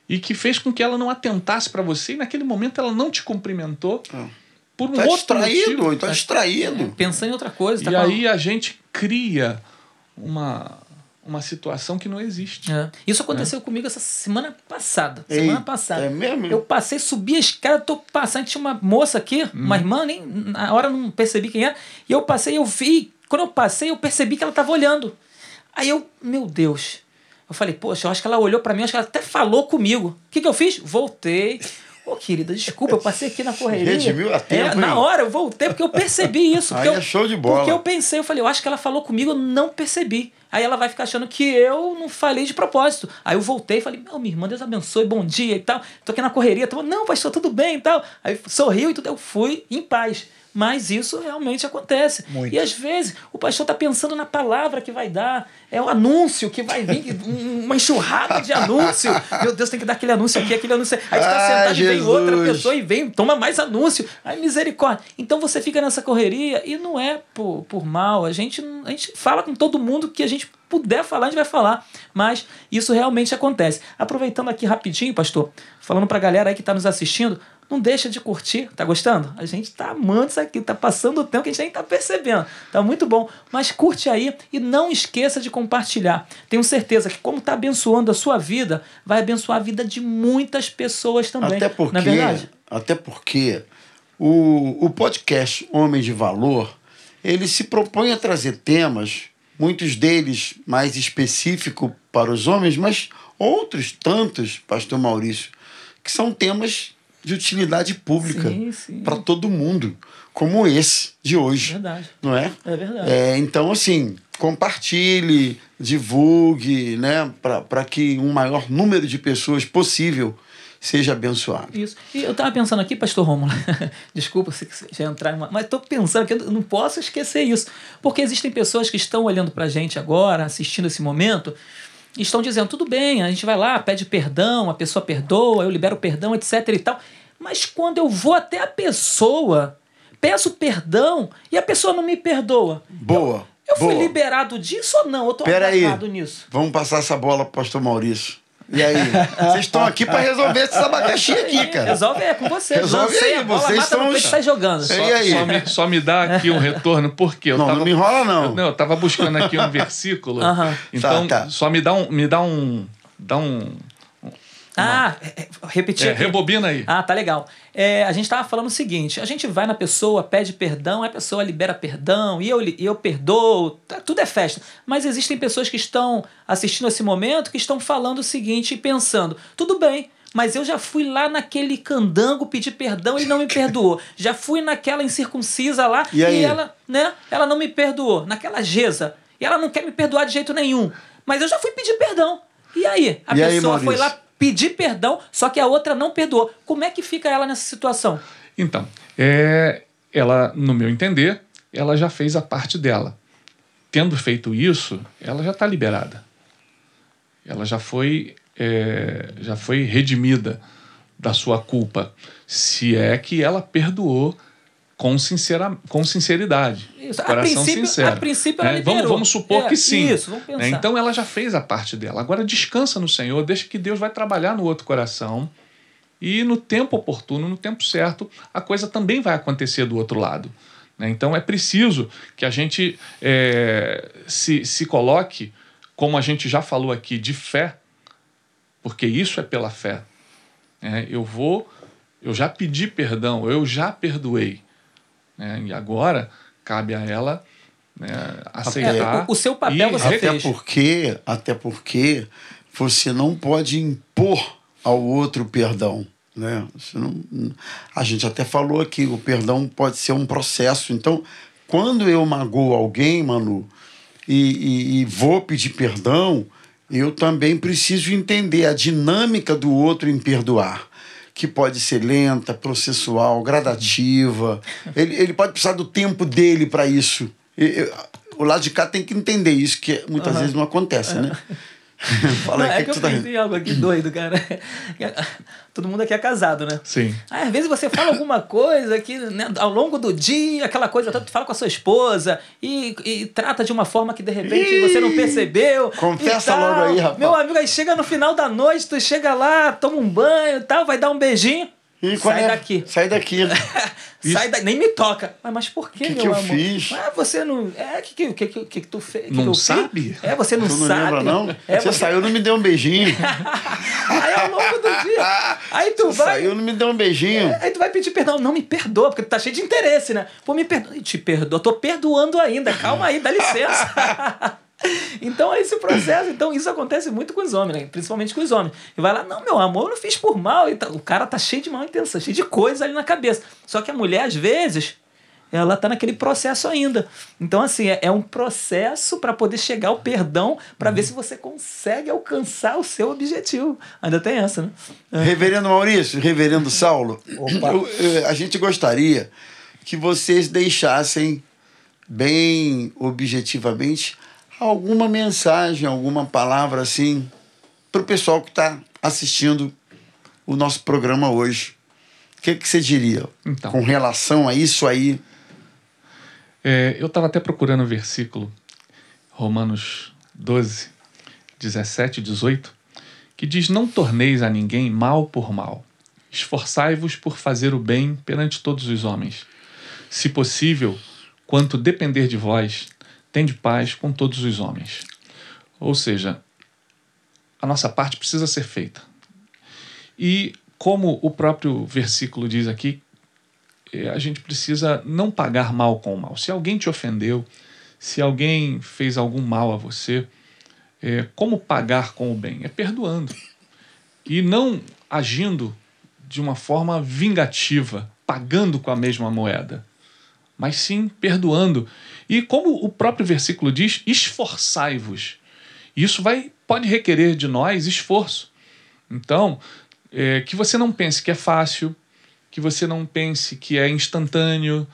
e que fez com que ela não atentasse para você e naquele momento ela não te cumprimentou Ah. por um Tá outro distraído, motivo. então distraído. Pensando em outra coisa. tá E aí a gente cria uma, uma situação que não existe. É. Isso aconteceu comigo essa semana passada. Ei, semana passada. é mesmo? Eu passei, subi a escada, tô passando, tinha uma moça aqui, uma irmã, nem na hora eu não percebi quem era. E eu passei, eu vi, quando eu passei, eu percebi que ela tava olhando. Aí eu, meu Deus. Eu falei, poxa, eu acho que ela olhou pra mim, acho que ela até falou comigo. O que, que eu fiz? Voltei. Ô, querida, desculpa, eu passei aqui na correria. Redimiu a tempo, É, na hora, eu voltei, porque eu percebi isso. Aí eu, é show de bola. Porque eu pensei, eu falei, eu acho que ela falou comigo, eu não percebi. Aí ela vai ficar achando que eu não falei de propósito. Aí eu voltei e falei, meu, minha irmã, Deus abençoe, bom dia e tal. Tô aqui na correria. Tô, não, pastor, tudo bem e tal. Aí sorriu e tudo. Eu fui em paz. Mas isso realmente acontece. Muito. E às vezes o pastor está pensando na palavra que vai dar, é o anúncio que vai vir, um- uma enxurrada de anúncio. Meu Deus, tem que dar aquele anúncio aqui, aquele anúncio. Aí está Ai, sentado e vem outra Jesus. pessoa e vem, toma mais anúncio. Ai, misericórdia. Então você fica nessa correria e não é por, por mal. A gente, a gente fala com todo mundo que a gente puder falar, a gente vai falar. Mas isso realmente acontece. Aproveitando aqui rapidinho, pastor, falando pra galera aí que tá nos assistindo, não deixa de curtir, tá gostando? A gente tá amando isso aqui, tá passando o tempo que a gente nem tá percebendo. Tá muito bom. Mas curte aí e não esqueça de compartilhar. Tenho certeza que como tá abençoando a sua vida, vai abençoar a vida de muitas pessoas também. Até porque, é verdade? até porque o, o podcast Homem de Valor, ele se propõe a trazer temas, muitos deles mais específicos para os homens, mas outros tantos, pastor Maurício, que são temas de utilidade pública para todo mundo, como esse de hoje, Verdade. não é? É verdade. É, então, assim, compartilhe, divulgue, né, para que um maior número de pessoas possível seja abençoado. Isso. E eu tava pensando aqui, pastor Rômulo, desculpa se já entrar em uma... Mas tô pensando que eu não posso esquecer isso. Porque existem pessoas que estão olhando pra gente agora, assistindo esse momento, e estão dizendo, tudo bem, a gente vai lá, pede perdão, a pessoa perdoa, eu libero perdão, etc e tal. Mas quando eu vou até a pessoa, peço perdão, e a pessoa não me perdoa. Boa. Eu fui boa. liberado disso ou não? Eu tô Pera aí. nisso. Vamos passar essa bola pro pastor Maurício. E aí? Vocês estão aqui para resolver esse abacaxi aqui, cara. Resolve é com você. Resolve Lancei aí, a bola, vocês mata são no os- e sai jogando. E aí? Só me, só me dá aqui um retorno, porque eu Não, tava, não me enrola, não. Não, eu tava buscando aqui um versículo. Aham. Então, Tá, tá. só me dá um. Me dá um. Dá um. Ah, é, é, repetir É, rebobina aí. Ah, tá legal. É, a gente estava falando o seguinte: a gente vai na pessoa, pede perdão, a pessoa libera perdão, e eu, e eu perdoo, tá- tudo é festa. Mas existem pessoas que estão assistindo esse momento que estão falando o seguinte e pensando: tudo bem. Mas eu já fui lá naquele candango pedir perdão e não me perdoou. Já fui naquela incircuncisa lá E aí? ela, né, ela não me perdoou. Naquela gesa. E ela não quer me perdoar de jeito nenhum. Mas eu já fui pedir perdão. E aí? A E aí, pessoa foi Maurício? lá pedir perdão, só que a outra não perdoou. Como é que fica ela nessa situação? Então, é, ela, no meu entender, ela já fez a parte dela. Tendo feito isso, ela já está liberada. Ela já foi, é, já foi redimida da sua culpa, se é que ela perdoou com, sincera, com sinceridade. Isso. A Coração princípio- sincero. a princípio ela né? vamos, vamos supor É, que sim. isso, vamos pensar. né? Então ela já fez a parte dela. Agora descansa no Senhor, deixa que Deus vai trabalhar no outro coração. E no tempo oportuno, no tempo certo, a coisa também vai acontecer do outro lado. né? Então é preciso que a gente é, se, se coloque, como a gente já falou aqui, de fé, porque isso é pela fé. né? eu vou, eu já pedi perdão, eu já perdoei. Né? E agora cabe a ela né, aceitar. É, o- o seu papel e você Até fez. porque, até porque você não pode impor ao outro perdão. Né? Você não, a gente até falou aqui, o perdão pode ser um processo. Então, quando eu magoo alguém, Manu, e, e- e vou pedir perdão, eu também preciso entender a dinâmica do outro em perdoar. Que pode ser lenta, processual, gradativa. Ele, ele pode precisar do tempo dele para isso. Eu- o lado de cá tem que entender isso, que muitas vezes não acontece, né? Fala aí, Não, é que, que eu tá pensei algo aqui doido, cara. Todo mundo aqui é casado, né? Sim. Aí, às vezes você fala alguma coisa que né, ao longo do dia, aquela coisa tu fala com a sua esposa e, e trata de uma forma que de repente Ih! você não percebeu. Confessa logo aí, rapaz. Meu amigo, aí chega no final da noite, tu chega lá, toma um banho e tal, vai dar um beijinho. Qual sai é? daqui. Sai daqui. Sai daí, nem me toca. Mas, mas por que, Que meu que eu amor? fiz? Mas você não. É, que que, que, que, que tu fez? Não que eu fiz? sabe? É, você não Tu não sabe. lembra, não? É, você você- saiu, não me deu um beijinho. Aí ao longo do dia. Aí tu Você vai. saiu, não me deu um beijinho. Aí tu vai pedir perdão. Não me perdoa, porque tu tá cheio de interesse, né? Pô, me perdoa. Te perdoa. Tô perdoando ainda. Calma aí, dá licença. então é esse processo. Então isso acontece muito com os homens, né? Principalmente com os homens. E vai lá, não, meu amor, eu não fiz por mal. E tal. O cara tá cheio de mal intenção, cheio de coisa ali na cabeça. Só que a mulher, às vezes, ela tá naquele processo ainda. Então, assim, é, é um processo para poder chegar ao perdão, para ver se você consegue alcançar o seu objetivo. Ainda tem essa, né? Reverendo Maurício, Reverendo Saulo, eu- a gente gostaria que vocês deixassem bem objetivamente alguma mensagem, alguma palavra assim para o pessoal que está assistindo o nosso programa hoje. O que, que você diria Então. com relação a isso aí? É, eu estava até procurando o versículo, Romanos 12, 17 e 18, que diz: Não torneis a ninguém mal por mal. Esforçai-vos por fazer o bem perante todos os homens. Se possível, quanto depender de vós, tende paz com todos os homens. Ou seja, a nossa parte precisa ser feita. E como o próprio versículo diz aqui, eh, a gente precisa não pagar mal com mal. Se alguém te ofendeu, se alguém fez algum mal a você, eh, como pagar com o bem? É perdoando. E não agindo de uma forma vingativa, pagando com a mesma moeda, mas sim perdoando. E como o próprio versículo diz, esforçai-vos. Isso vai pode requerer de nós esforço. Então, é, que você não pense que é fácil, que você não pense que é instantâneo,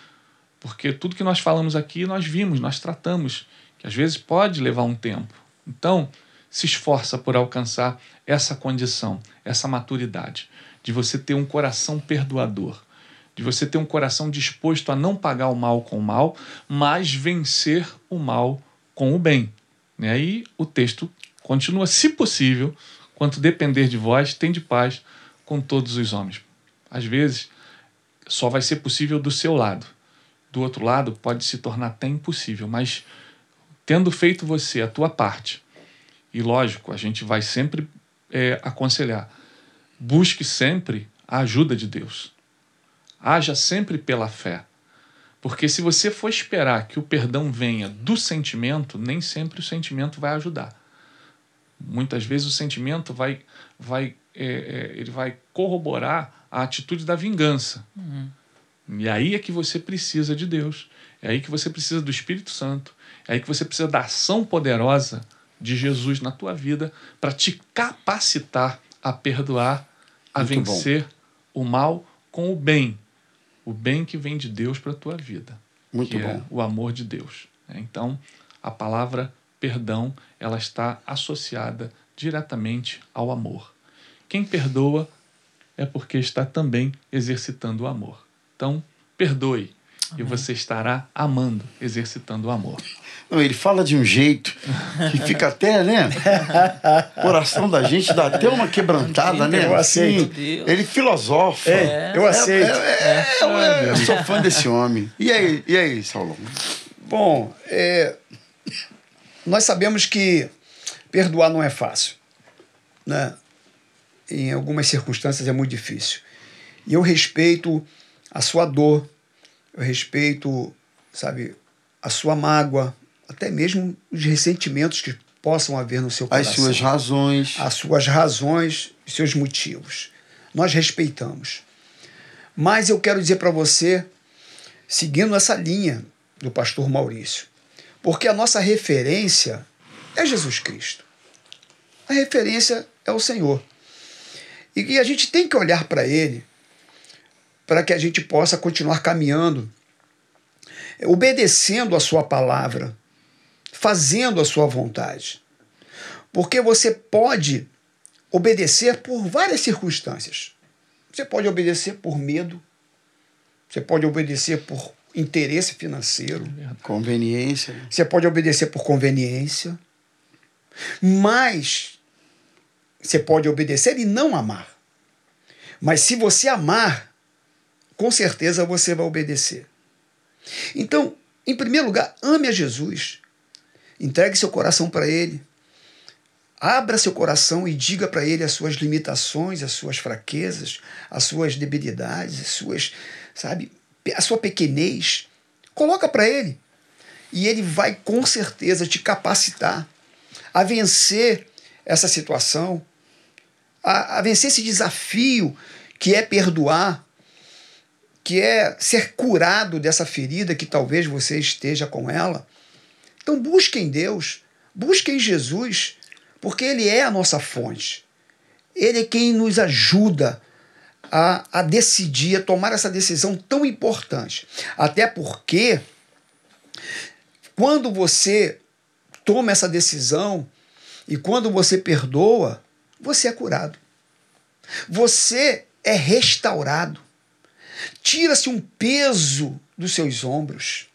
porque tudo que nós falamos aqui nós vimos, nós tratamos, que às vezes pode levar um tempo. Então, se esforça por alcançar essa condição, essa maturidade, de você ter um coração perdoador, de você ter um coração disposto a não pagar o mal com o mal, mas vencer o mal com o bem. E aí o texto continua, se possível, quanto depender de vós, tem de paz com todos os homens. Às vezes, só vai ser possível do seu lado. Do outro lado, pode se tornar até impossível, mas tendo feito você a tua parte, e lógico, a gente vai sempre é, aconselhar, busque sempre a ajuda de Deus. Haja sempre pela fé. Porque se você for esperar que o perdão venha do sentimento, nem sempre o sentimento vai ajudar. Muitas vezes o sentimento vai, vai, é, é, ele vai corroborar a atitude da vingança. E aí é que você precisa de Deus. É aí que você precisa do Espírito Santo. É aí que você precisa da ação poderosa de Jesus na tua vida para te capacitar a perdoar, a Muito bom. vencer o mal com o bem. O bem que vem de Deus para a tua vida. Muito que bom. É o amor de Deus. né? Então, a palavra perdão, ela está associada diretamente ao amor. Quem perdoa é porque está também exercitando o amor. Então, perdoe e você estará amando, exercitando o amor. Não, ele fala de um jeito que fica até, né? O coração da gente dá até uma quebrantada, né? Eu aceito. Assim, ele filosofa. É, eu aceito. É, é, é, eu sou fã desse homem. E aí, e aí, Saulão? Bom, é, nós sabemos que perdoar não é fácil. Né? Em algumas circunstâncias é muito difícil. E eu respeito a sua dor, eu respeito, sabe, a sua mágoa, até mesmo os ressentimentos que possam haver no seu As coração. suas razões. As suas razões e seus motivos. Nós respeitamos. Mas eu quero dizer para você, seguindo essa linha do pastor Maurício, porque a nossa referência é Jesus Cristo. A referência é o Senhor. E que a gente tem que olhar para Ele para que a gente possa continuar caminhando, obedecendo a Sua palavra, fazendo a Sua vontade. Porque você pode obedecer por várias circunstâncias. Você pode obedecer por medo, você pode obedecer por interesse financeiro, Conveniência. você pode obedecer por conveniência, mas você pode obedecer e não amar. Mas se você amar, com certeza você vai obedecer. Então, em primeiro lugar, ame a Jesus. Entregue seu coração para Ele. Abra seu coração e diga para Ele as suas limitações, as suas fraquezas, as suas debilidades, as suas, sabe, a sua pequenez. Coloca para Ele. E Ele vai com certeza te capacitar a vencer essa situação, a, a vencer esse desafio que é perdoar, que é ser curado dessa ferida que talvez você esteja com ela. Então busque em Deus, busque em Jesus, porque Ele é a nossa fonte. Ele é quem nos ajuda a, a decidir, a tomar essa decisão tão importante. Até porque, quando você toma essa decisão e quando você perdoa, você é curado. Você é restaurado. Tira-se um peso dos seus ombros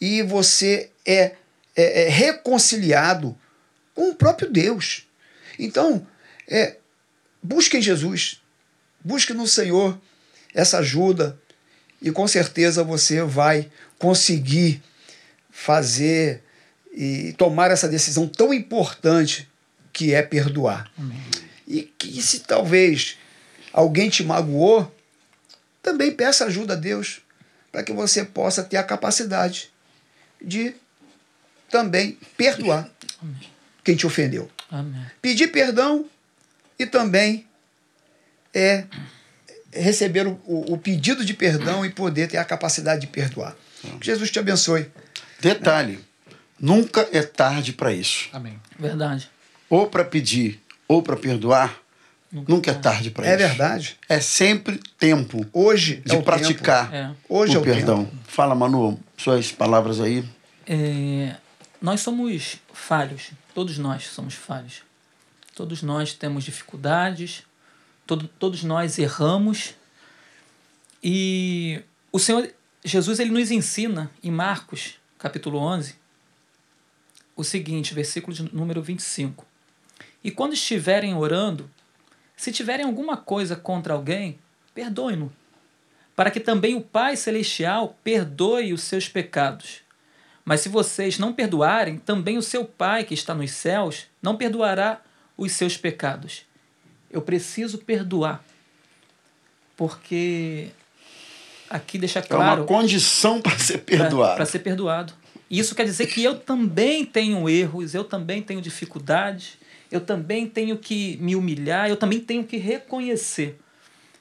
e você é, é, é reconciliado com o próprio Deus. Então, é, busque em Jesus, busque no Senhor essa ajuda e com certeza você vai conseguir fazer e tomar essa decisão tão importante que é perdoar. E que se talvez alguém te magoou, também peça ajuda a Deus para que você possa ter a capacidade de também perdoar quem te ofendeu. Amém. Pedir perdão e também é receber o, o, o pedido de perdão e poder ter a capacidade de perdoar. Que Jesus te abençoe. Detalhe: nunca é tarde para isso. Amém. Verdade. Ou para pedir, ou para perdoar, nunca, é tarde para É isso. verdade. É sempre tempo Hoje de é o praticar tempo. É. Hoje o é o perdão. tempo. Fala, Manu, suas palavras aí. É, nós somos falhos, todos nós somos falhos. Todos nós temos dificuldades, todo, todos nós erramos. E o Senhor Jesus ele nos ensina em Marcos, capítulo 11, o seguinte, versículo de número 25. E quando estiverem orando, se tiverem alguma coisa contra alguém, perdoem-no, para que também o Pai Celestial perdoe os seus pecados. Mas se vocês não perdoarem, também o seu Pai que está nos céus não perdoará os seus pecados. Eu preciso perdoar. Porque aqui deixa É claro uma condição para ser perdoado. para ser perdoado. E isso quer dizer que eu também tenho erros, eu também tenho dificuldades, eu também tenho que me humilhar, eu também tenho que reconhecer.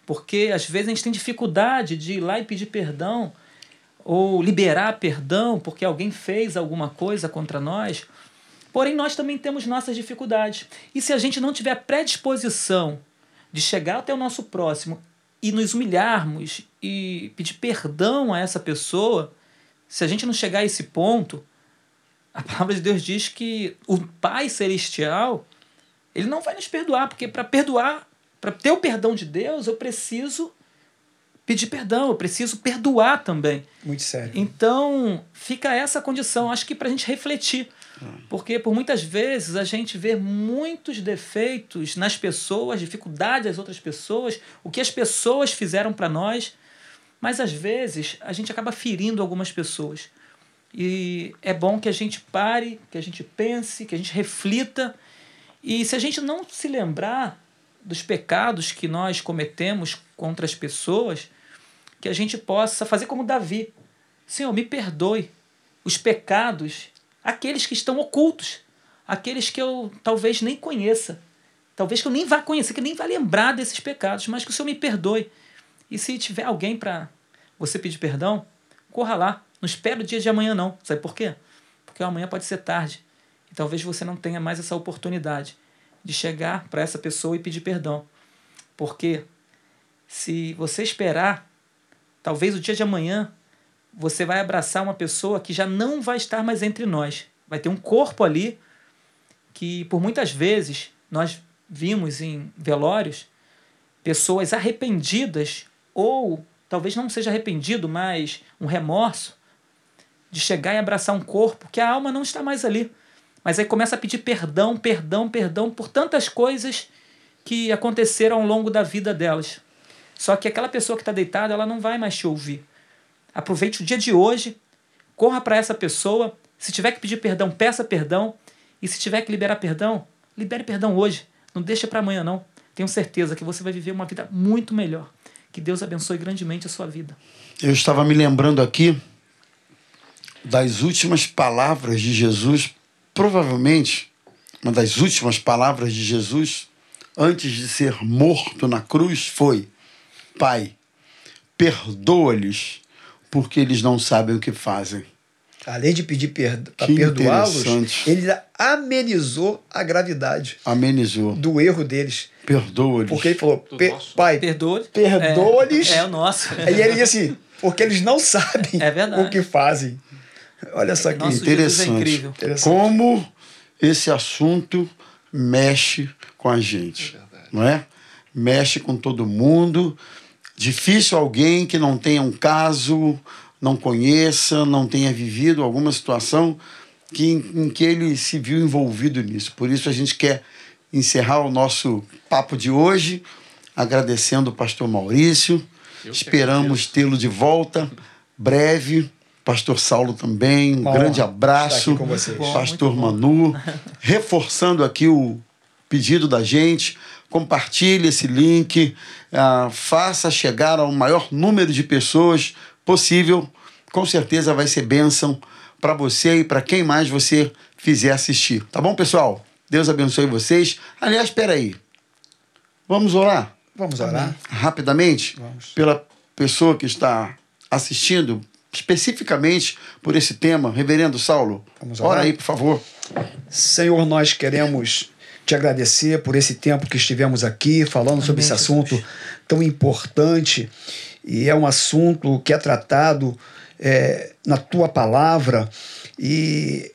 Porque às vezes a gente tem dificuldade de ir lá e pedir perdão ou liberar perdão porque alguém fez alguma coisa contra nós. Porém, nós também temos nossas dificuldades. E se a gente não tiver predisposição de chegar até o nosso próximo e nos humilharmos e pedir perdão a essa pessoa, se a gente não chegar a esse ponto, a palavra de Deus diz que o Pai Celestial, ele não vai nos perdoar, porque para perdoar, para ter o perdão de Deus, eu preciso pedir perdão, eu preciso perdoar também. Muito sério. Então, fica essa condição, acho que para a gente refletir. Porque por muitas vezes a gente vê muitos defeitos nas pessoas, dificuldades das outras pessoas, o que as pessoas fizeram para nós, mas às vezes a gente acaba ferindo algumas pessoas. E é bom que a gente pare, que a gente pense, que a gente reflita. E se a gente não se lembrar dos pecados que nós cometemos contra as pessoas, que a gente possa fazer como Davi. Senhor, me perdoe os pecados, aqueles que estão ocultos, aqueles que eu talvez nem conheça, talvez que eu nem vá conhecer, que nem vá lembrar desses pecados, mas que o Senhor me perdoe. E se tiver alguém para você pedir perdão, corra lá. Não espere o dia de amanhã, não. Sabe por quê? Porque amanhã pode ser tarde. E talvez você não tenha mais essa oportunidade de chegar para essa pessoa e pedir perdão. Porque se você esperar, talvez o dia de amanhã você vai abraçar uma pessoa que já não vai estar mais entre nós. Vai ter um corpo ali que, por muitas vezes, nós vimos em velórios pessoas arrependidas, ou talvez não seja arrependido, mas um remorso, de chegar e abraçar um corpo que a alma não está mais ali. Mas aí começa a pedir perdão, perdão, perdão por tantas coisas que aconteceram ao longo da vida delas. Só que aquela pessoa que está deitada, ela não vai mais te ouvir. Aproveite o dia de hoje, corra para essa pessoa. Se tiver que pedir perdão, peça perdão. E se tiver que liberar perdão, libere perdão hoje. Não deixe para amanhã, não. Tenho certeza que você vai viver uma vida muito melhor. Que Deus abençoe grandemente a sua vida. Eu estava me lembrando aqui das últimas palavras de Jesus, provavelmente uma das últimas palavras de Jesus antes de ser morto na cruz foi: Pai, perdoa-lhes, porque eles não sabem o que fazem. Além de pedir para perdoá-los, ele amenizou a gravidade Amenizou. do erro deles. Perdoa-lhes. Porque ele falou: Do "Pe- nosso. Pai, Perdoa. Perdoa-lhes. É, é o nosso. Aí ele diz assim, porque eles não sabem É o que fazem. Olha só. Nosso Jesus é Interessante. incrível. Interessante. Como esse assunto mexe com a gente, não é? Mexe com todo mundo. Difícil alguém que não tenha um caso, não conheça, não tenha vivido alguma situação que, em, em que ele se viu envolvido nisso. Por isso a gente quer encerrar o nosso papo de hoje agradecendo o pastor Maurício. Eu que Esperamos tê-lo de volta breve. Pastor Saulo também, um Uma grande abraço. estar aqui com vocês. Bom, Pastor muito Manu, reforçando aqui o pedido da gente. Compartilhe esse link, ah, faça chegar ao maior número de pessoas possível. Com certeza vai ser bênção para você e para quem mais você fizer assistir. Tá bom, pessoal? Deus abençoe vocês. Aliás, espera aí. Vamos orar Vamos orar. rapidamente Vamos. pela pessoa que está assistindo, especificamente por esse tema. Reverendo Saulo, Vamos orar? ora aí, por favor. Senhor, nós queremos te agradecer por esse tempo que estivemos aqui falando sobre esse assunto tão importante. E é um assunto que é tratado é, na tua palavra. E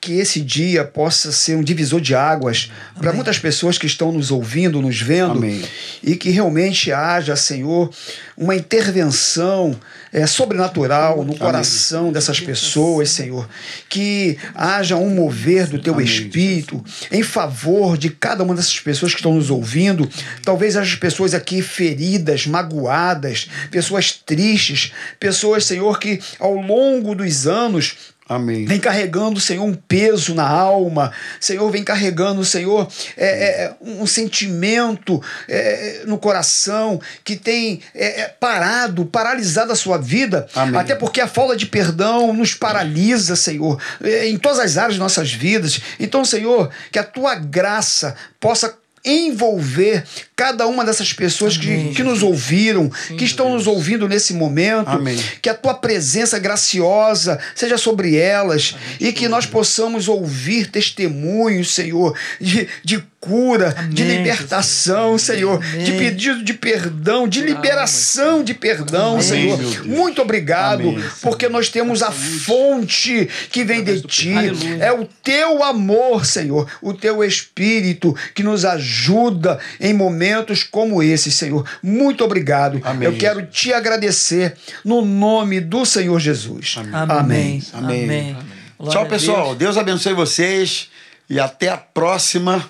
que esse dia possa ser um divisor de águas para muitas pessoas que estão nos ouvindo, nos vendo, Amém. e que realmente haja, Senhor, uma intervenção é, sobrenatural no coração dessas pessoas, Senhor. Que haja um mover do teu Amém, espírito em favor de cada uma dessas pessoas que estão nos ouvindo. Talvez as pessoas aqui feridas, magoadas, pessoas tristes, pessoas, Senhor, que ao longo dos anos Amém. Vem carregando, Senhor, um peso na alma. Senhor, vem carregando, Senhor, é, é, um sentimento é, no coração que tem é, é, parado, paralisado a sua vida. Amém. Até porque a falta de perdão nos paralisa, Senhor, é, em todas as áreas de nossas vidas. Então, Senhor, que a tua graça possa envolver cada uma dessas pessoas Amém, que, que nos ouviram, que estão Deus. nos ouvindo nesse momento. Amém. Que a tua presença graciosa seja sobre elas e que nós possamos ouvir testemunhos, Senhor, de, de cura, de Amém, libertação, Jesus. Senhor, Amém. de pedido de perdão, de liberação de perdão, Amém, Senhor. Muito obrigado, Amém, porque nós temos a fonte que vem de ti. É o teu amor, Senhor, o teu espírito que nos ajuda em momentos como esse, Senhor. Muito obrigado. Amém, Eu quero te agradecer no nome do Senhor Jesus. Amém. Amém. Amém. Glória Tchau, pessoal. Deus. Deus abençoe vocês e até a próxima.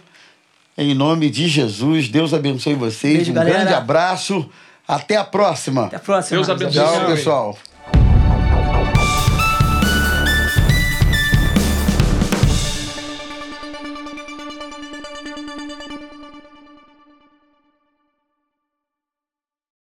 Em nome de Jesus, Deus abençoe vocês. Beijo, um galera. grande abraço. Até a próxima. Até a próxima. Deus abençoe. Tchau, pessoal.